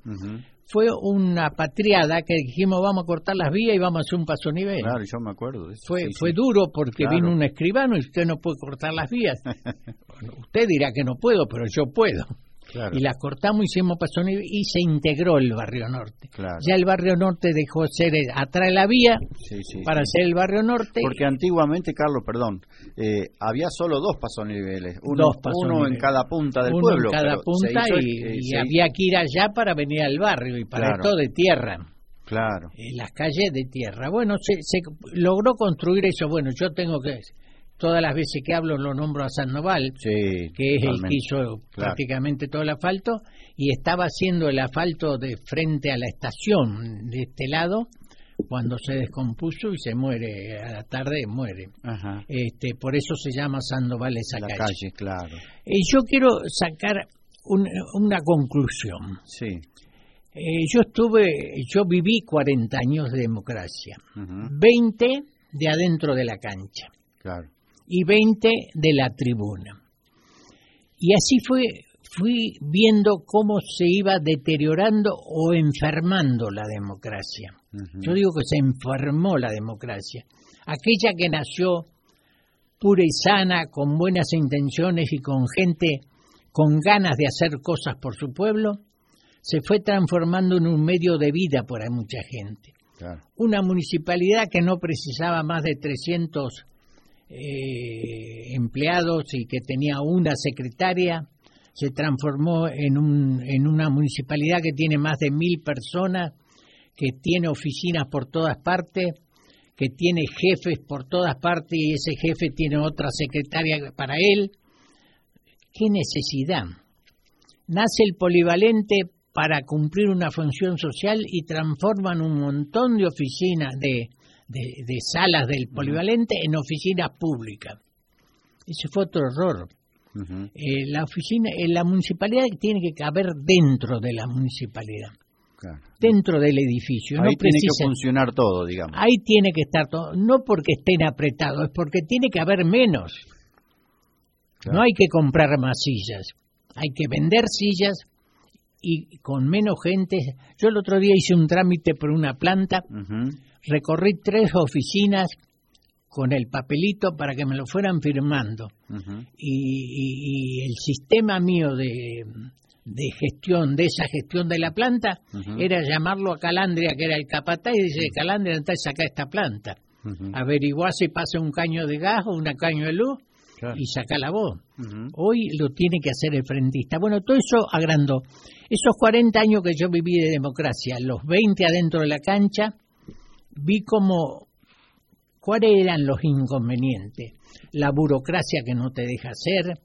fue una patriada que dijimos vamos a cortar las vías y vamos a hacer un paso nivel. Claro, yo me acuerdo de eso. Fue, sí, fue sí. duro porque Claro. vino un escribano y usted no puede cortar las vías. Bueno, <laughs> usted dirá que no puedo, pero yo puedo. Claro. Y las cortamos, hicimos paso nivel y se integró el barrio norte. Claro. Ya el barrio norte dejó de ser el- atrás de la vía Sí, sí, para sí. ser el barrio norte. Porque antiguamente, Carlos, perdón, eh, había solo dos pasoniveles, uno, Dos uno en cada punta del uno pueblo. en cada punta hizo, y, eh, y había que ir allá para venir al barrio y para Claro. esto de tierra. Claro, eh, las calles de tierra. Bueno, se, se logró construir eso. Bueno, yo tengo que, todas las veces que hablo lo nombro a Sandoval, sí. que es el que hizo prácticamente todo el asfalto, y estaba haciendo el asfalto de frente a la estación de este lado, cuando se descompuso y se muere, a la tarde muere. Ajá. Este, por eso se llama Sandoval esa La calle. calle, claro. Eh, yo quiero sacar un- una conclusión. Sí. Eh, yo estuve, yo viví 40 años de democracia, Ujú. 20 de adentro de la cancha Claro. Y 20 de la tribuna. Y así fue, fui viendo cómo se iba deteriorando o enfermando la democracia. Yo digo que se enfermó la democracia. Aquella que nació pura y sana, con buenas intenciones y con gente con ganas de hacer cosas por su pueblo, se fue transformando en un medio de vida para mucha gente. Claro. Una municipalidad que no precisaba más de 300 eh, empleados y que tenía una secretaria, se transformó en, un, en una municipalidad que tiene más de mil personas, que tiene oficinas por todas partes, que tiene jefes por todas partes y ese jefe tiene otra secretaria para él. ¿Qué necesidad? Nace el polivalente para cumplir una función social y transforman un montón de oficinas, de, de- de salas del polivalente en oficinas públicas. Ese fue otro error. Eh, la oficina, eh, la municipalidad tiene que caber dentro de la municipalidad. dentro del edificio. Ahí tiene que funcionar todo, digamos. Ahí tiene que estar todo, no porque estén apretados, es porque tiene que haber menos. No hay que comprar más sillas, hay que vender sillas y con menos gente. Yo el otro día hice un trámite por una planta, recorrí tres oficinas con el papelito para que me lo fueran firmando. y, el sistema mío de, de gestión, de esa gestión de la planta, era llamarlo a Calandria, que era el capataz, y dice, Calandria, entonces saca esta planta. Averiguar si pasa un caño de gas o un caño de luz y saca la voz. Hoy lo tiene que hacer el frentista. Bueno, todo eso agrandó. Esos 40 años que yo viví de democracia, los 20 adentro de la cancha, vi como cuáles eran los inconvenientes. La burocracia que no te deja hacer,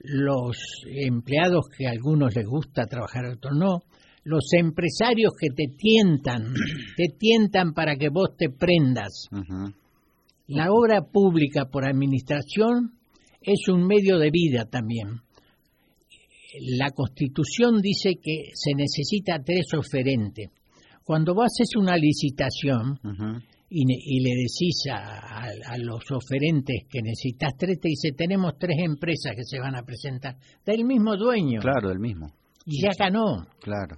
los empleados que a algunos les gusta trabajar, a otros no, los empresarios que te tientan, <clears throat> te tientan para que vos te prendas. La obra pública por administración es un medio de vida también. La Constitución dice que se necesita tres oferentes. Cuando vos haces una licitación, y, le decís a, los oferentes que necesitas tres, te dice, tenemos tres empresas que se van a presentar, del mismo dueño. Claro, del mismo. Y ya ganó. Claro.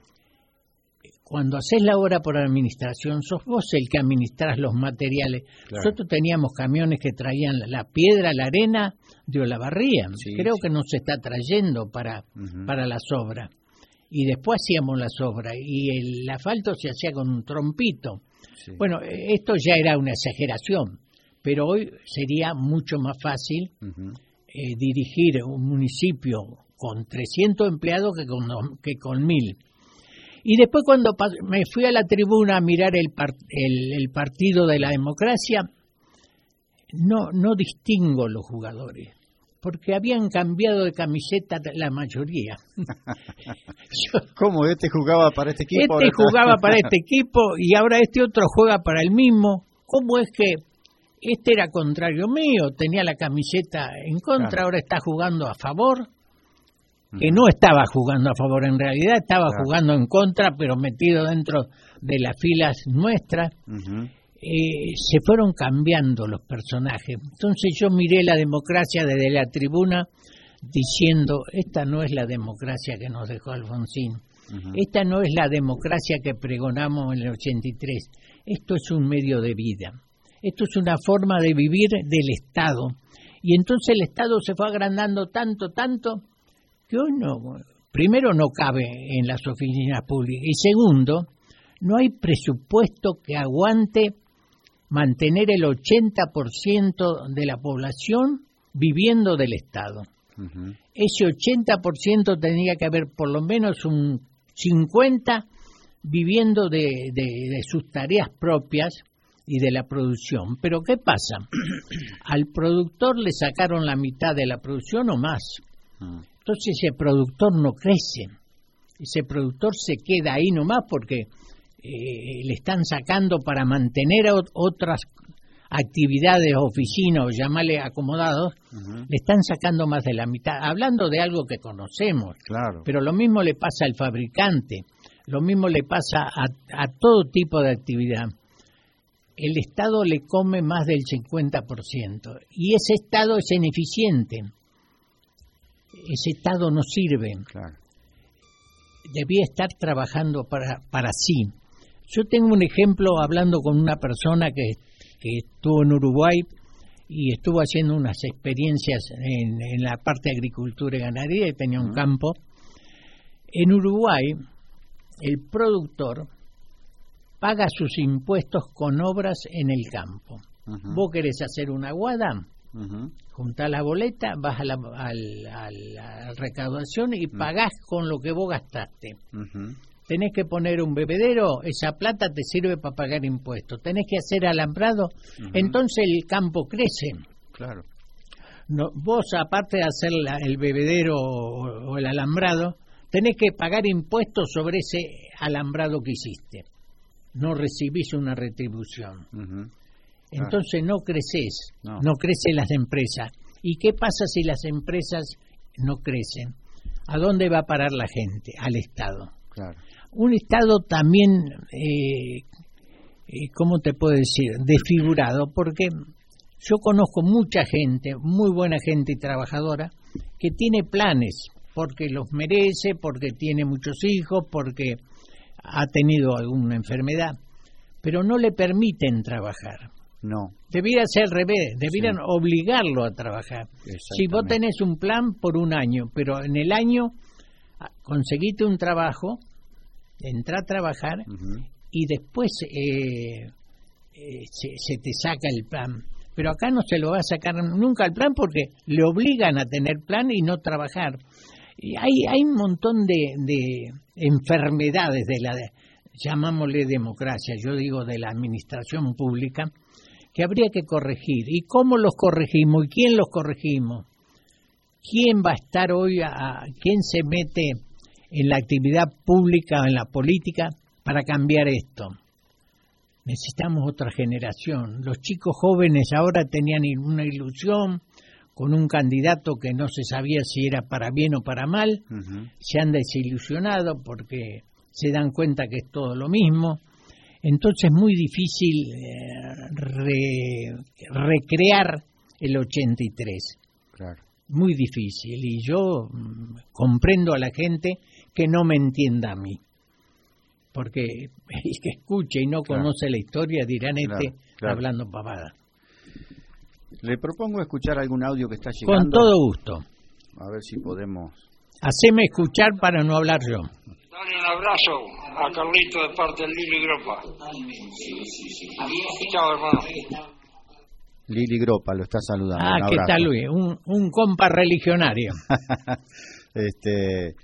Cuando haces la obra por administración, sos vos el que administras los materiales. Nosotros teníamos camiones que traían la piedra, la arena de Olavarría. Creo que no se está trayendo para, para las obras. Y después hacíamos las obras. Y el asfalto se hacía con un trompito bueno, esto ya era una exageración, pero hoy sería mucho más fácil eh, dirigir un municipio con 300 empleados que con, que con 1000. Y después cuando me fui a la tribuna a mirar el, el, partido de la democracia, no, no distingo los jugadores porque habían cambiado de camiseta la mayoría. <laughs> ¿Cómo? ¿Este jugaba para este equipo? Este jugaba para este <laughs> equipo y ahora este otro juega para el mismo. ¿Cómo es que este era contrario mío? Tenía la camiseta en contra, ahora está jugando a favor. Que no estaba jugando a favor en realidad, estaba jugando en contra, pero metido dentro de las filas nuestras. Eh, se fueron cambiando los personajes. Entonces yo miré la democracia desde la tribuna diciendo, esta no es la democracia que nos dejó Alfonsín, esta no es la democracia que pregonamos en el 83, esto es un medio de vida, esto es una forma de vivir del Estado. Y entonces el Estado se fue agrandando tanto, tanto, que hoy no, primero no cabe en las oficinas públicas y segundo, no hay presupuesto que aguante mantener el 80% de la población viviendo del Estado. Ese 80% tenía que haber por lo menos un 50% viviendo de, sus tareas propias y de la producción. Pero ¿qué pasa? <clears throat> Al productor le sacaron la mitad de la producción o más. Ah. Entonces ese productor no crece. Ese productor se queda ahí nomás porque eh, le están sacando para mantener otras actividades, oficinas o llamarle acomodados, le están sacando más de la mitad, hablando de algo que conocemos. Claro. Pero lo mismo le pasa al fabricante, lo mismo le pasa a, todo tipo de actividad. El Estado le come más del 50% y ese Estado es ineficiente. Ese Estado no sirve. Claro. Debía estar trabajando para, para sí yo tengo un ejemplo hablando con una persona que, estuvo en Uruguay y estuvo haciendo unas experiencias en, la parte de agricultura y ganadería y tenía un campo. En Uruguay, el productor paga sus impuestos con obras en el campo. Vos querés hacer una guada, juntás la boleta, vas a la, recaudación y pagás con lo que vos gastaste tenés que poner un bebedero, esa plata te sirve para pagar impuestos. Tenés que hacer alambrado, entonces el campo crece. Claro. No, vos, aparte de hacer el bebedero o, el alambrado, tenés que pagar impuestos sobre ese alambrado que hiciste. No recibís una retribución. Entonces no creces, no. no crecen las empresas. ¿Y qué pasa si las empresas no crecen? ¿A dónde va a parar la gente? Al Estado. Claro un Estado también, eh, eh, ¿cómo te puedo decir?, desfigurado, porque yo conozco mucha gente, muy buena gente y trabajadora, que tiene planes, porque los merece, porque tiene muchos hijos, porque ha tenido alguna enfermedad, pero no le permiten trabajar. No. Debiera ser al revés, debieran obligarlo a trabajar. Si vos tenés un plan por un año, pero en el año ah, conseguiste un trabajo, entra a trabajar y después eh, eh, se, te saca el plan. Pero acá no se lo va a sacar nunca el plan porque le obligan a tener plan y no trabajar. Y hay, hay un montón de, de enfermedades de la, llamámosle democracia, yo digo de la administración pública, que habría que corregir. ¿Y cómo los corregimos? ¿Y quién los corregimos? ¿Quién va a estar hoy, a, quién se mete en la actividad pública, en la política, para cambiar esto? Necesitamos otra generación. Los chicos jóvenes ahora tenían una ilusión con un candidato que no se sabía si era para bien o para mal. Se han desilusionado porque se dan cuenta que es todo lo mismo entonces es muy difícil eh, recrear el 83. Claro. Muy difícil. Y yo mm, comprendo a la gente que no me entienda a mí. Porque <laughs> el que escuche y no conoce la historia dirán este hablando pavada. Le propongo escuchar algún audio que está llegando. Con todo gusto. A ver si podemos. Haceme escuchar para no hablar yo. Dale un abrazo a Carlito de parte del Lili Gropa. Chao, hermano. Lili Gropa lo está saludando. Ah, ¿qué tal, Luis? Un, un compa religionario. <laughs> este,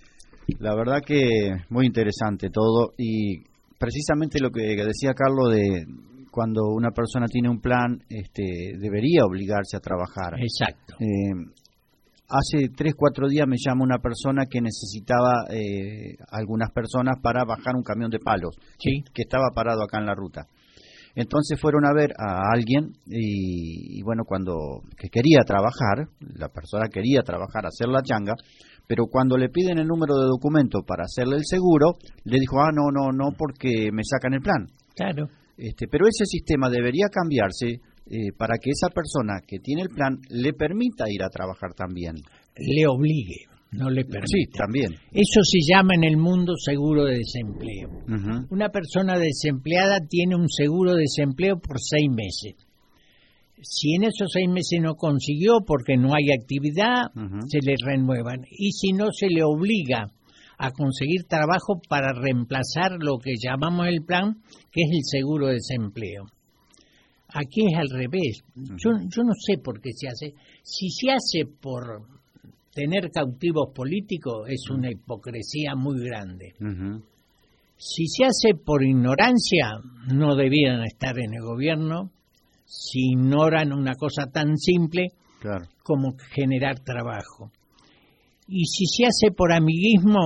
la verdad que muy interesante todo y precisamente lo que decía Carlos de cuando una persona tiene un plan, este, debería obligarse a trabajar. Exacto. Eh, Hace tres, cuatro días me llama una persona que necesitaba eh, algunas personas para bajar un camión de palos que, estaba parado acá en la ruta. Entonces fueron a ver a alguien y, bueno, cuando que quería trabajar, la persona quería trabajar, hacer la changa, pero cuando le piden el número de documento para hacerle el seguro, le dijo, ah, no, no, no, porque me sacan el plan. Claro. Este, pero ese sistema debería cambiarse eh, para que esa persona que tiene el plan le permita ir a trabajar también. Le obligue, no le permita. Sí, también. Eso se llama en el mundo seguro de desempleo. Una persona desempleada tiene un seguro de desempleo por seis meses. Si en esos seis meses no consiguió porque no hay actividad, se le renuevan. Y si no, se le obliga a conseguir trabajo para reemplazar lo que llamamos el plan, que es el seguro de desempleo. Aquí es al revés. Yo, yo no sé por qué se hace. Si se hace por tener cautivos políticos es una hipocresía muy grande. Si se hace por ignorancia, no debieran estar en el gobierno si ignoran una cosa tan simple como generar trabajo. Y si se hace por amiguismo,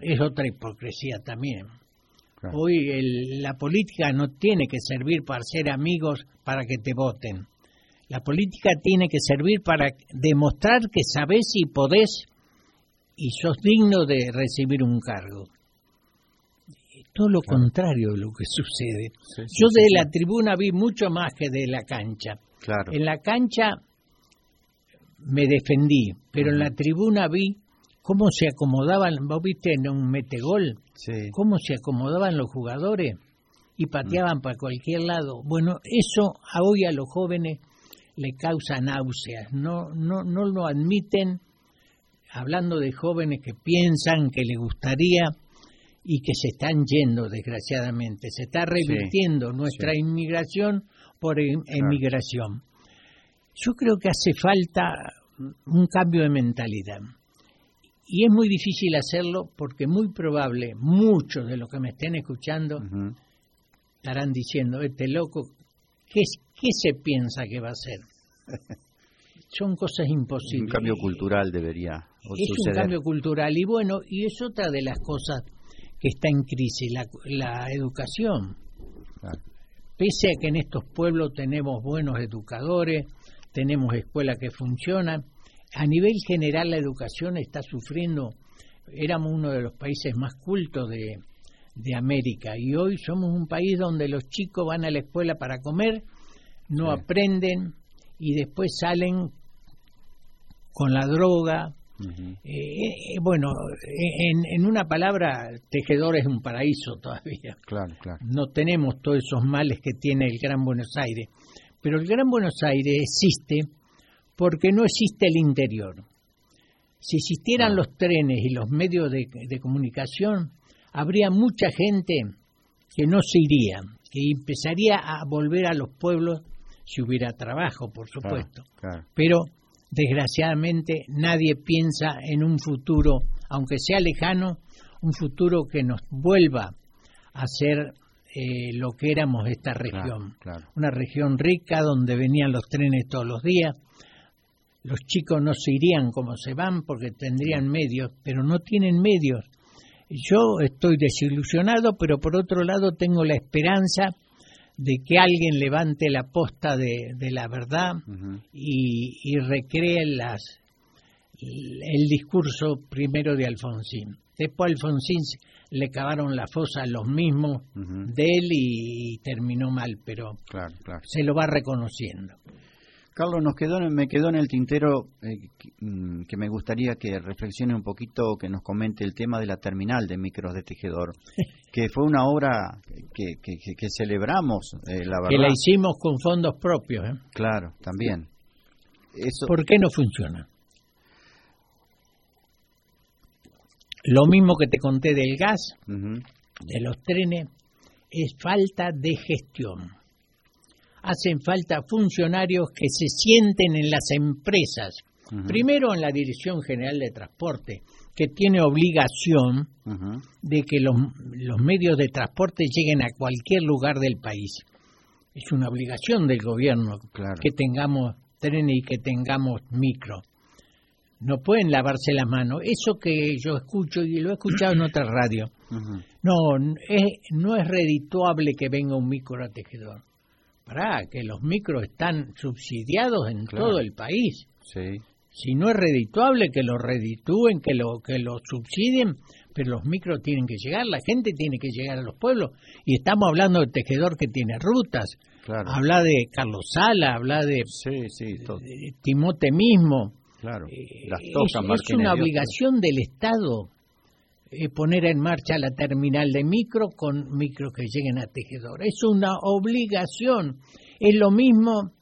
es otra hipocresía también. Hoy la política no tiene que servir para ser amigos para que te voten. La política tiene que servir para demostrar que sabes y podés y sos digno de recibir un cargo. Todo lo contrario de lo que sucede. Yo de la tribuna vi mucho más que de la cancha. Claro. En la cancha me defendí, pero en la tribuna vi cómo se acomodaban, vos viste en un metegol, cómo se acomodaban los jugadores y pateaban para cualquier lado. Bueno, eso hoy a los jóvenes le causa náuseas, no, no, no lo admiten, hablando de jóvenes que piensan que les gustaría y que se están yendo, desgraciadamente. Se está revirtiendo nuestra inmigración por em, emigración. Yo creo que hace falta un cambio de mentalidad. Y es muy difícil hacerlo porque muy probable muchos de los que me estén escuchando estarán diciendo, este loco, ¿qué, ¿qué se piensa que va a hacer? <laughs> Son cosas imposibles. Un cambio cultural debería Es un cambio cultural y bueno, y es otra de las cosas que está en crisis, la, la educación. Pese a que en estos pueblos tenemos buenos educadores, tenemos escuelas que funcionan, a nivel general la educación está sufriendo, éramos uno de los países más cultos de, de América. Y hoy somos un país donde los chicos van a la escuela para comer, no aprenden y después salen con la droga. Eh, eh, bueno, en, en, una palabra, Tejedor es un paraíso todavía. Claro, claro. No tenemos todos esos males que tiene el Gran Buenos Aires. Pero el Gran Buenos Aires existe porque no existe el interior. Si existieran los trenes y los medios de, comunicación, habría mucha gente que no se iría, que empezaría a volver a los pueblos si hubiera trabajo, por supuesto. Pero desgraciadamente nadie piensa en un futuro, aunque sea lejano, un futuro que nos vuelva a ser eh, lo que éramos esta región. Una región rica donde venían los trenes todos los días, los chicos no se irían como se van porque tendrían medios, pero no tienen medios. Yo estoy desilusionado, pero por otro lado tengo la esperanza de que alguien levante la posta de, la verdad y, recree las, el discurso primero de Alfonsín. Después Alfonsín le cavaron la fosa a los mismos de él y, terminó mal, pero se lo va reconociendo. Carlos, nos quedó, me quedó en el tintero eh, mm, que, me gustaría que reflexione un poquito, que nos comente el tema de la terminal de micros de tejedor, <laughs> que fue una obra que, que, celebramos, eh, la verdad. Que la hicimos con fondos propios. ¿eh? Claro, también. Eso... ¿Por qué no funciona? Lo mismo que te conté del gas, de los trenes, es falta de gestión hacen falta funcionarios que se sienten en las empresas. Primero en la Dirección General de Transporte, que tiene obligación de que los, medios de transporte lleguen a cualquier lugar del país. Es una obligación del gobierno que tengamos trenes y que tengamos micro. No pueden lavarse la mano. Eso que yo escucho y lo he escuchado en otra radio. No, no es redituable que venga un micro a tejedor para que los micros están subsidiados en todo el país. Si no es redituable, que lo reditúen, que lo, que lo subsidien, pero los micros tienen que llegar, la gente tiene que llegar a los pueblos. Y estamos hablando del tejedor que tiene rutas. Habla de Carlos Sala, habla de, Timote mismo. Claro. Eh, es una obligación del Estado eh, poner en marcha la terminal de micro con micros que lleguen a tejedor. Es una obligación. Es lo mismo,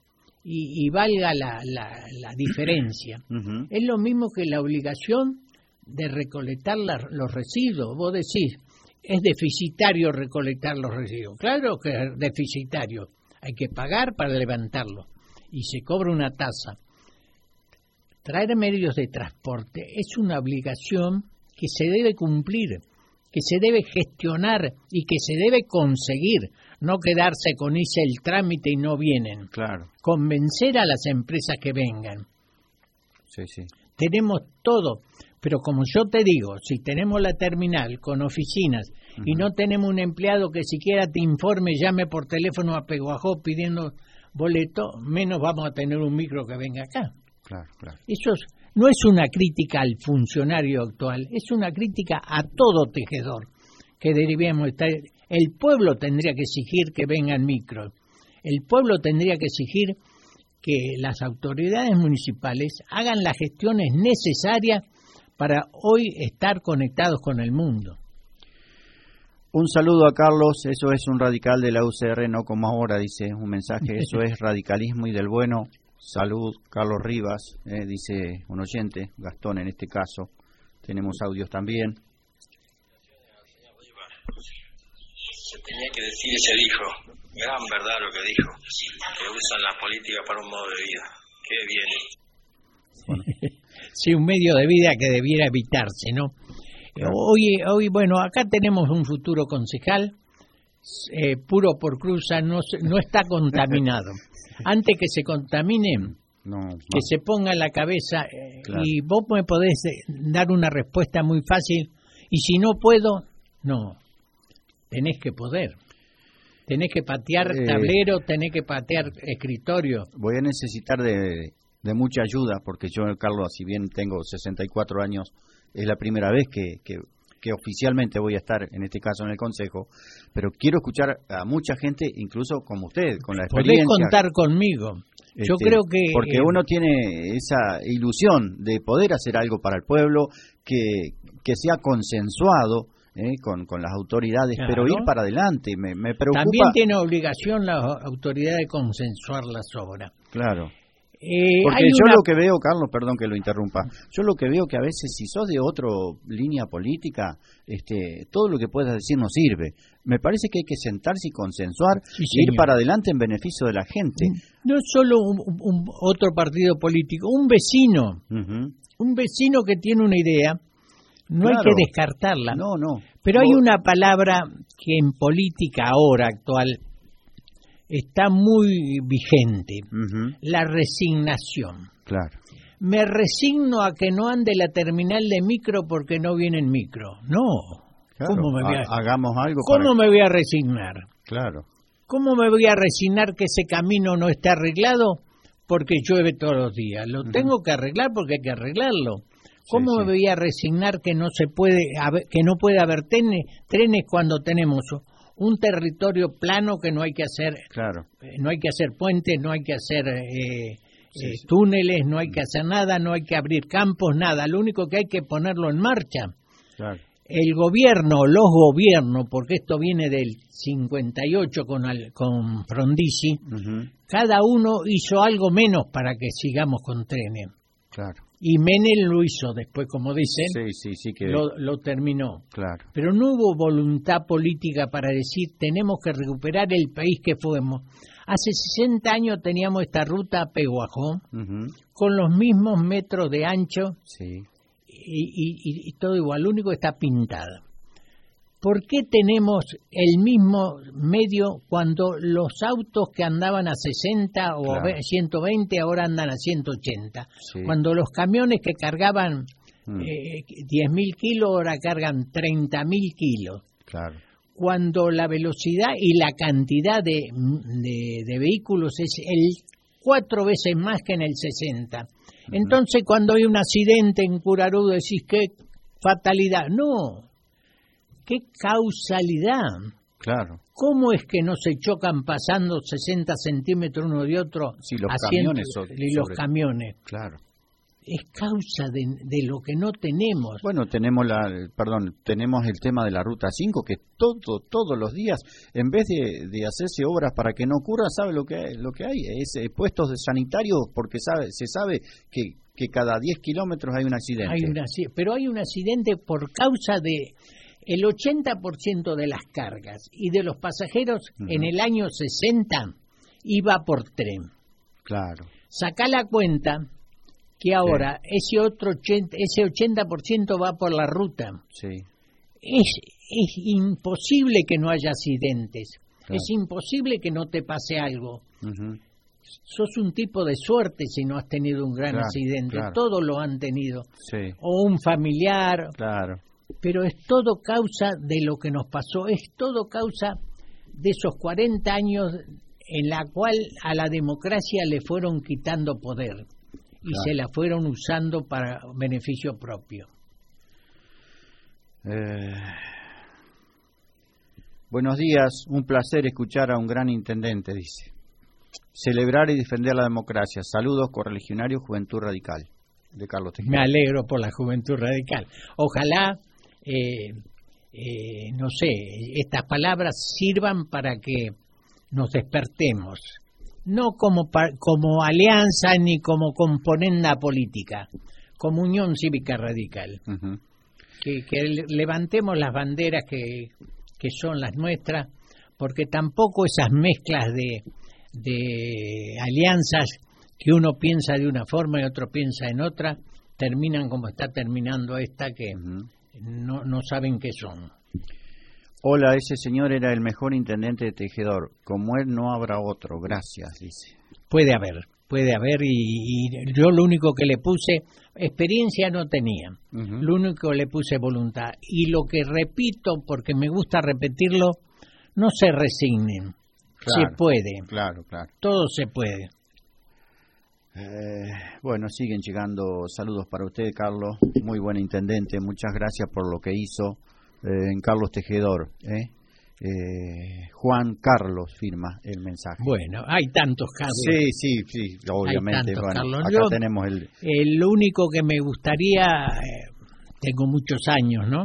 y, valga la, la, diferencia, <clears throat> es lo mismo que la obligación de recolectar los residuos. Vos decís, es deficitario recolectar los residuos. Claro que es deficitario. Hay que pagar para levantarlo. Y se cobra una tasa. Traer medios de transporte es una obligación que se debe cumplir, que se debe gestionar y que se debe conseguir, no quedarse con ese el trámite y no vienen. Claro. Convencer a las empresas que vengan. Sí, sí. Tenemos todo, pero como yo te digo, si tenemos la terminal con oficinas y no tenemos un empleado que siquiera te informe, llame por teléfono a Peguajó pidiendo boleto, menos vamos a tener un micro que venga acá. Claro, claro. Eso es, no es una crítica al funcionario actual, es una crítica a todo tejedor que estar. El pueblo tendría que exigir que vengan micros. El pueblo tendría que exigir que las autoridades municipales hagan las gestiones necesarias para hoy estar conectados con el mundo. Un saludo a Carlos, eso es un radical de la UCR, no como ahora, dice un mensaje, eso es <laughs> radicalismo y del bueno. Salud, Carlos Rivas, eh, dice un oyente, Gastón en este caso. Tenemos audios también. Se tenía que decir y se dijo, gran verdad lo que dijo, que usan la política para un modo de vida. Qué bien. <laughs> sí, un medio de vida que debiera evitarse, ¿no? Hoy, hoy, bueno, acá tenemos un futuro concejal, eh, puro por cruza, no, no está <laughs> contaminado. Antes que se contamine, que se ponga en la cabeza eh, y vos me podés eh, dar una respuesta muy fácil y si no puedo, no, tenés que poder. Tenés que patear eh, tablero, tenés que patear escritorio. Voy a necesitar de, mucha ayuda porque yo, Carlos, si bien tengo 64 años, es la primera vez que, que oficialmente voy a estar en este caso en el Consejo, pero quiero escuchar a mucha gente, incluso como usted, con la experiencia. Podés contar conmigo. Yo Este, creo que... Porque eh, uno tiene esa ilusión de poder hacer algo para el pueblo que, que sea consensuado eh, con, con las autoridades, Claro. pero ir para adelante. Me, me preocupa. También tiene obligación la autoridad de consensuar las obras. Claro. Eh, Porque yo una- lo que veo, Carlos, perdón que lo interrumpa, yo lo que veo que a veces si sos de otra línea política, este, todo lo que puedas decir no sirve. Me parece que hay que sentarse y consensuar Sí, y ir señor. para adelante en beneficio de la gente. No solo un, un- otro partido político, un vecino, un vecino que tiene una idea, no hay que descartarla. No, no. Pero hay una palabra que en política ahora actual está muy vigente, la resignación. Claro. Me resigno a que no ande la terminal de micro porque no viene en micro. No. claro. ¿Cómo me voy a, Ha- hagamos algo ¿cómo para... me voy a resignar? Claro. ¿Cómo me voy a resignar que ese camino no esté arreglado? Porque llueve todos los días. Lo tengo que arreglar porque hay que arreglarlo. ¿Cómo Sí, me sí. voy a resignar que no se puede haber- que no puede haber tene- trenes cuando tenemos un territorio plano que no hay que hacer Claro. eh, no hay que hacer puentes, no hay que hacer eh, Sí, eh, túneles, no hay que hacer nada, no hay que abrir campos, nada. Lo único que hay que ponerlo en marcha. Claro. El gobierno, los gobiernos, porque esto viene del 58 con, al- con Frondizi, Ujú, cada uno hizo algo menos para que sigamos con trenes. Claro. Y Menem lo hizo después, como dicen, Sí, sí, sí que... lo, lo terminó. Claro. Pero no hubo voluntad política para decir tenemos que recuperar el país que fuimos. Hace 60 años teníamos esta ruta a Peguajó con los mismos metros de ancho Sí. y, y- y- y todo igual, lo único que está pintada. ¿Por qué tenemos el mismo medio cuando los autos que andaban a 60 o a Claro. ve- 120 ahora andan a 180? Sí. Cuando los camiones que cargaban Mm, eh, 10.000 kilos ahora cargan 30.000 kilos. Claro. Cuando la velocidad y la cantidad de, de- de vehículos es el cuatro veces más que en el 60. Entonces, cuando hay un accidente en Curarú, decís qué fatalidad. No, qué causalidad. Claro. ¿Cómo es que no se chocan pasando 60 centímetros uno de otro? Sí, los a ciento- camiones so- y los sobre- camiones. Claro. Es causa de, de lo que no tenemos. Bueno, tenemos la, perdón, tenemos el tema de la ruta 5 que todo, todos los días, en vez de, de hacerse obras para que no ocurra, sabe lo que hay, lo que hay es eh, puestos de sanitarios porque sabe, se sabe que, que cada 10 kilómetros hay un accidente. Hay pero hay un accidente por causa de el 80% de las cargas y de los pasajeros en el año 60 iba por tren. Claro. Saca la cuenta que ahora ese otro 80, ese 80% va por la ruta. Sí. Es, es imposible que no haya accidentes. Claro. Es imposible que no te pase algo. Ujú. Sos un tipo de suerte si no has tenido un gran Claro, accidente. claro. Todos lo han tenido. Sí. O un familiar, Claro. Pero es todo causa de lo que nos pasó, es todo causa de esos 40 años en la cual a la democracia le fueron quitando poder y Claro. se la fueron usando para beneficio propio. Eh, Buenos días, un placer escuchar a un gran intendente, dice. Celebrar y defender la democracia. Saludos, correligionario Juventud Radical, de Carlos. Me alegro por la juventud radical. Ojalá, eh, eh, no sé, estas palabras sirvan para que nos despertemos, no como, como alianza ni como componenda política, como unión cívica radical. Que, que le- levantemos las banderas que, que son las nuestras, porque tampoco esas mezclas de, de alianzas que uno piensa de una forma y otro piensa en otra, terminan como está terminando esta que. No, no saben qué son. Hola, ese señor era el mejor intendente de Tejedor. Como él no habrá otro. Gracias, dice. Puede haber, puede haber, y, y yo lo único que le puse, experiencia no tenía. Lo único que le puse voluntad. Y lo que repito, porque me gusta repetirlo, no se resignen. Claro. Se puede. Claro, claro. Todo se puede. Eh, bueno, siguen llegando saludos para usted, Carlos. Muy buen intendente. Muchas gracias por lo que hizo eh, en Carlos Tejedor. ¿eh? Eh, Juan Carlos firma el mensaje. Bueno, hay tantos Carlos. Sí, sí, sí, obviamente. tantos Bueno, Carlos. acá Yo- tenemos el. Lo único que me gustaría, tengo muchos años, ¿no?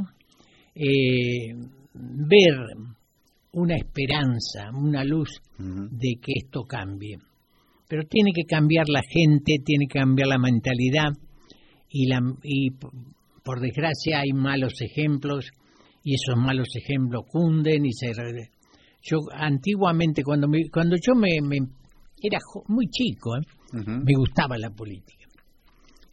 Eh, ver una esperanza, una luz de que esto cambie. Pero tiene que cambiar la gente, tiene que cambiar la mentalidad y, la, y por desgracia hay malos ejemplos y esos malos ejemplos cunden y se... Yo antiguamente cuando me, cuando yo me, me- era muy chico, ¿eh? Me gustaba la política.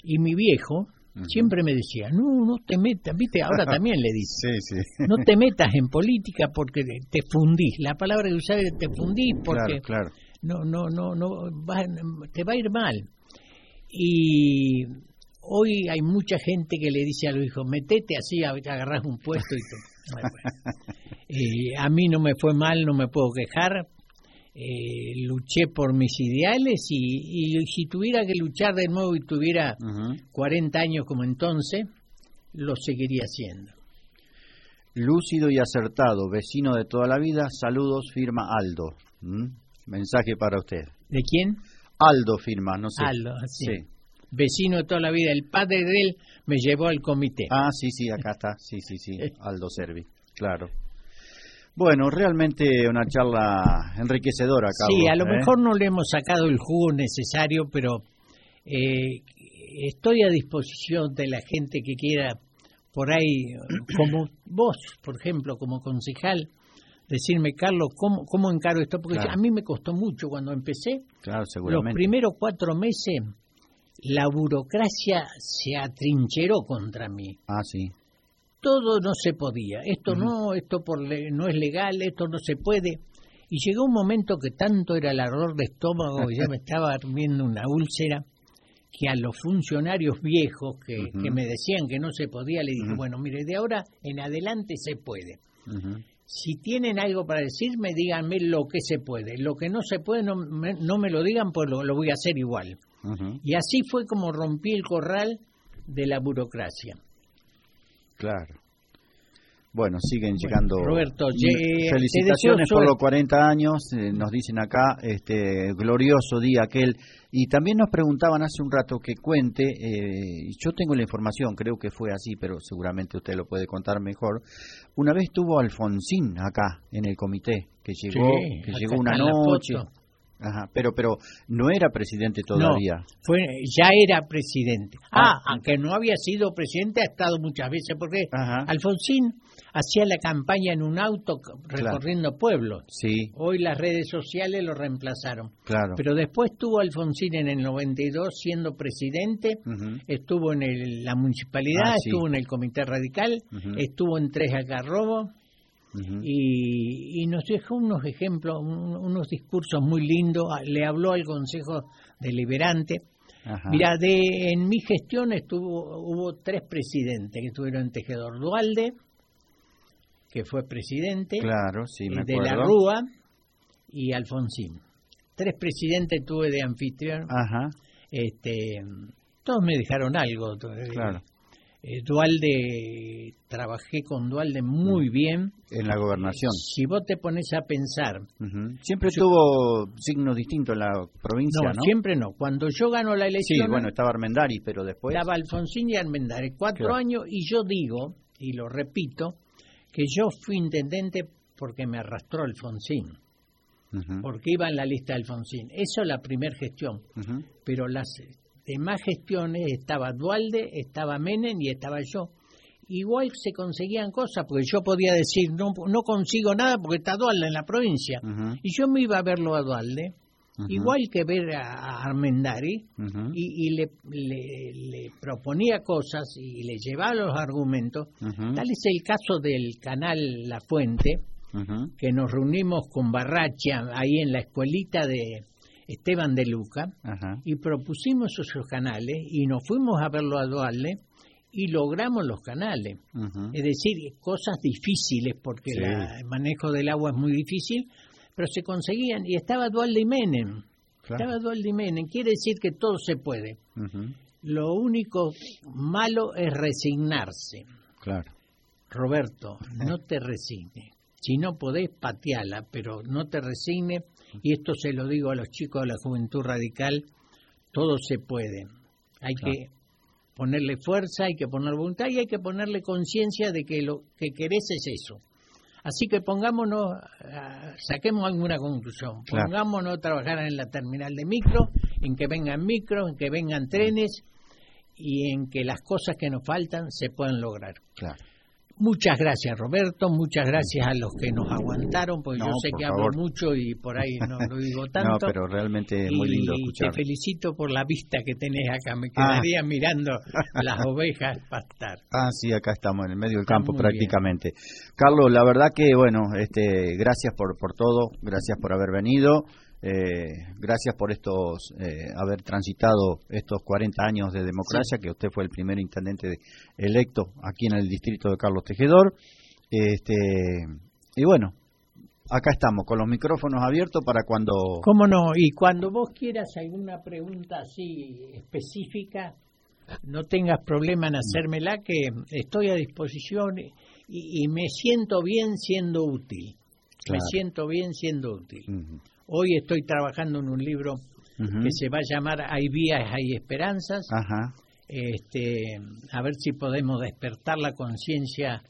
Y mi viejo siempre me decía, no, no te metas, viste, ahora también le dice, <laughs> Sí, sí. <laughs> no te metas en política porque te fundís. La palabra que usaba es te fundís porque Claro, claro. No, no, no, no, va- te va a ir mal. Y hoy hay mucha gente que le dice a los hijos, metete así, a- agarrás un puesto y tú. Bueno. <laughs> Eh, a mí no me fue mal, no me puedo quejar. Eh, luché por mis ideales y, y si tuviera que luchar de nuevo y tuviera Ujú. 40 años como entonces, lo seguiría haciendo. Lúcido y acertado, vecino de toda la vida. Saludos, firma Aldo. ¿Mm? Mensaje para usted. ¿De quién? Aldo firma, no sé. Aldo, sí. Sí. Vecino de toda la vida. El padre de él me llevó al comité. Ah, sí, sí, acá está. Sí, sí, sí. <laughs> Aldo Servi, claro. Bueno, realmente una charla enriquecedora, Carlos. Sí, a lo ¿eh? mejor no le hemos sacado el jugo necesario, pero eh, estoy a disposición de la gente que quiera por ahí, como vos, por ejemplo, como concejal, decirme, Carlos, ¿cómo, cómo encaro esto? Porque Claro. a mí me costó mucho cuando empecé. Claro, Los primeros cuatro meses, la burocracia se atrincheró contra mí. Ah, sí. todo no se podía. Esto no, esto por le- no es legal, esto no se puede. Y llegó un momento que tanto era el ardor de estómago, que <laughs> ya me estaba viendo una úlcera, que a los funcionarios viejos que, que me decían que no se podía, le dije, bueno, mire, de ahora en adelante se puede. Ujú. Si tienen algo para decirme, díganme lo que se puede. Lo que no se puede, no me, no me lo digan, pues lo, lo voy a hacer igual. Y así fue como rompí el corral de la burocracia. Claro. Bueno, siguen llegando. Roberto, Mm, ye- felicitaciones por los suerte. 40 años, eh, nos dicen acá, este glorioso día aquel. Y también nos preguntaban hace un rato que cuente, eh, yo tengo la información, creo que fue así, pero seguramente usted lo puede contar mejor. Una vez tuvo Alfonsín acá en el comité, que llegó, Sí, que llegó una noche. foto. Ajá, pero pero no era presidente todavía. No, fue, ya era presidente. Ah. Ah, aunque no había sido presidente, ha estado muchas veces, porque Ajá. Alfonsín hacía la campaña en un auto recorriendo pueblos. Sí, Hoy las redes sociales lo reemplazaron. claro. Pero después estuvo Alfonsín en el 92 siendo presidente, estuvo en el- la municipalidad, Ah, sí. estuvo en el comité radical, estuvo en Tres Y, y nos dejó unos ejemplos, un- unos discursos muy lindos. Ah, Le habló al Consejo Deliberante. Ajá. Mira, de, en mi gestión estuvo, hubo tres presidentes que estuvieron en Tejedor Dualde, que fue presidente, Claro, sí, me de la. Rúa y Alfonsín. Tres presidentes tuve de anfitrión. Ajá, Este, todos me dejaron algo. Claro. Eh, Dualde, trabajé con Dualde muy bien. En la gobernación. Si vos te pones a pensar. Siempre tuvo signos distintos en la provincia, no, ¿no? siempre no. Cuando yo gano la Sí, elección, bueno, estaba Armendari, pero después... daba Alfonsín y Armendáriz, cuatro Claro. años, y yo digo, y lo repito, que yo fui intendente porque me arrastró Alfonsín, porque iba en la lista de Alfonsín. Eso es la primera gestión. Pero las demás gestiones estaba Dualde, estaba Menem y estaba yo. Igual se conseguían cosas, porque yo podía decir, no, no consigo nada porque está Dualde en la provincia. Y yo me iba a verlo a Dualde, igual que ver a, a Armendari, y, y le, le- le proponía cosas y le llevaba los argumentos. Tal es el caso del canal La Fuente, que nos reunimos con Barracha ahí en la escuelita de Esteban de Luca Ajá. y propusimos esos canales y nos fuimos a verlo a Dualde y logramos los canales. Es decir, cosas difíciles porque Sí. la- el manejo del agua es muy difícil, pero se conseguían y estaba Dualde y Menem. Estaba Dualde y Menem. Quiere decir que todo se puede. Lo único malo es resignarse. Claro. Roberto, no te resignes. Si no podés, pateala, pero no te resignes. Y esto se lo digo a los chicos de la Juventud Radical, todo se puede. Hay que ponerle fuerza, hay que poner voluntad y hay que ponerle conciencia de que lo que querés es eso. Así que pongámonos, ah, saquemos alguna conclusión, pongámonos a trabajar en la terminal de micro, en que vengan micros, en que vengan trenes y en que las cosas que nos faltan se puedan lograr. Claro. Muchas gracias Roberto, muchas gracias a los que nos aguantaron, porque yo sé que hablo mucho y por ahí no lo digo <laughs> tanto. no, pero realmente es muy lindo escuchar. Te felicito por la vista que tenés acá, me ah. quedaría mirando <laughs> las ovejas pastar. Ah, sí, acá estamos en el medio del campo prácticamente. Carlos, la verdad que bueno, este, gracias por por todo, gracias por haber venido. Eh, gracias por estos eh, haber transitado estos 40 años de democracia, que usted fue el primer intendente electo aquí en el distrito de Carlos Tejedor. Este, y bueno, acá estamos con los micrófonos abiertos para cuando... ¿Cómo no? Y cuando vos quieras alguna pregunta así específica, no tengas problema en hacérmela, que estoy a disposición y, me siento bien siendo útil. Me siento bien siendo útil. Hoy estoy trabajando en un libro que se va a llamar Hay vías, hay esperanzas. Este, a ver si podemos despertar la conciencia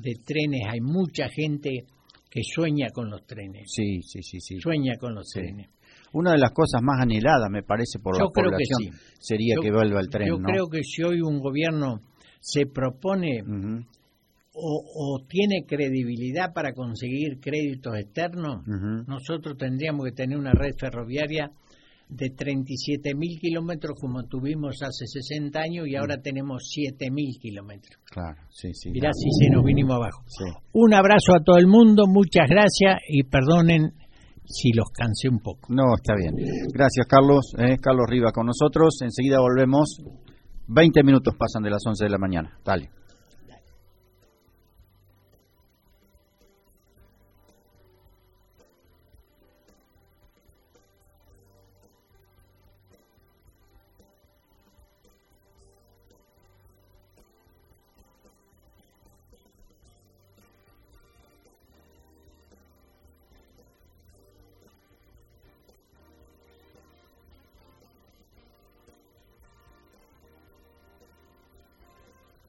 de trenes. Hay mucha gente que sueña con los trenes. Sí, sí, sí, sí. Sueña con los trenes. Una de las cosas más anheladas, me parece, por la población sería que vuelva el tren. Yo creo que si hoy un gobierno se propone o, tiene credibilidad para conseguir créditos externos, nosotros tendríamos que tener una red ferroviaria de 37 mil kilómetros como tuvimos hace 60 años y ahora tenemos 7 mil kilómetros. Claro, sí, sí. Mirá si se nos vinimos abajo. Un abrazo a todo el mundo, muchas gracias y perdonen si los cansé un poco. No, está bien. Gracias, Carlos. Eh, Carlos Riva con nosotros. Enseguida volvemos. 20 minutos pasan de las 11 de la mañana. Dale.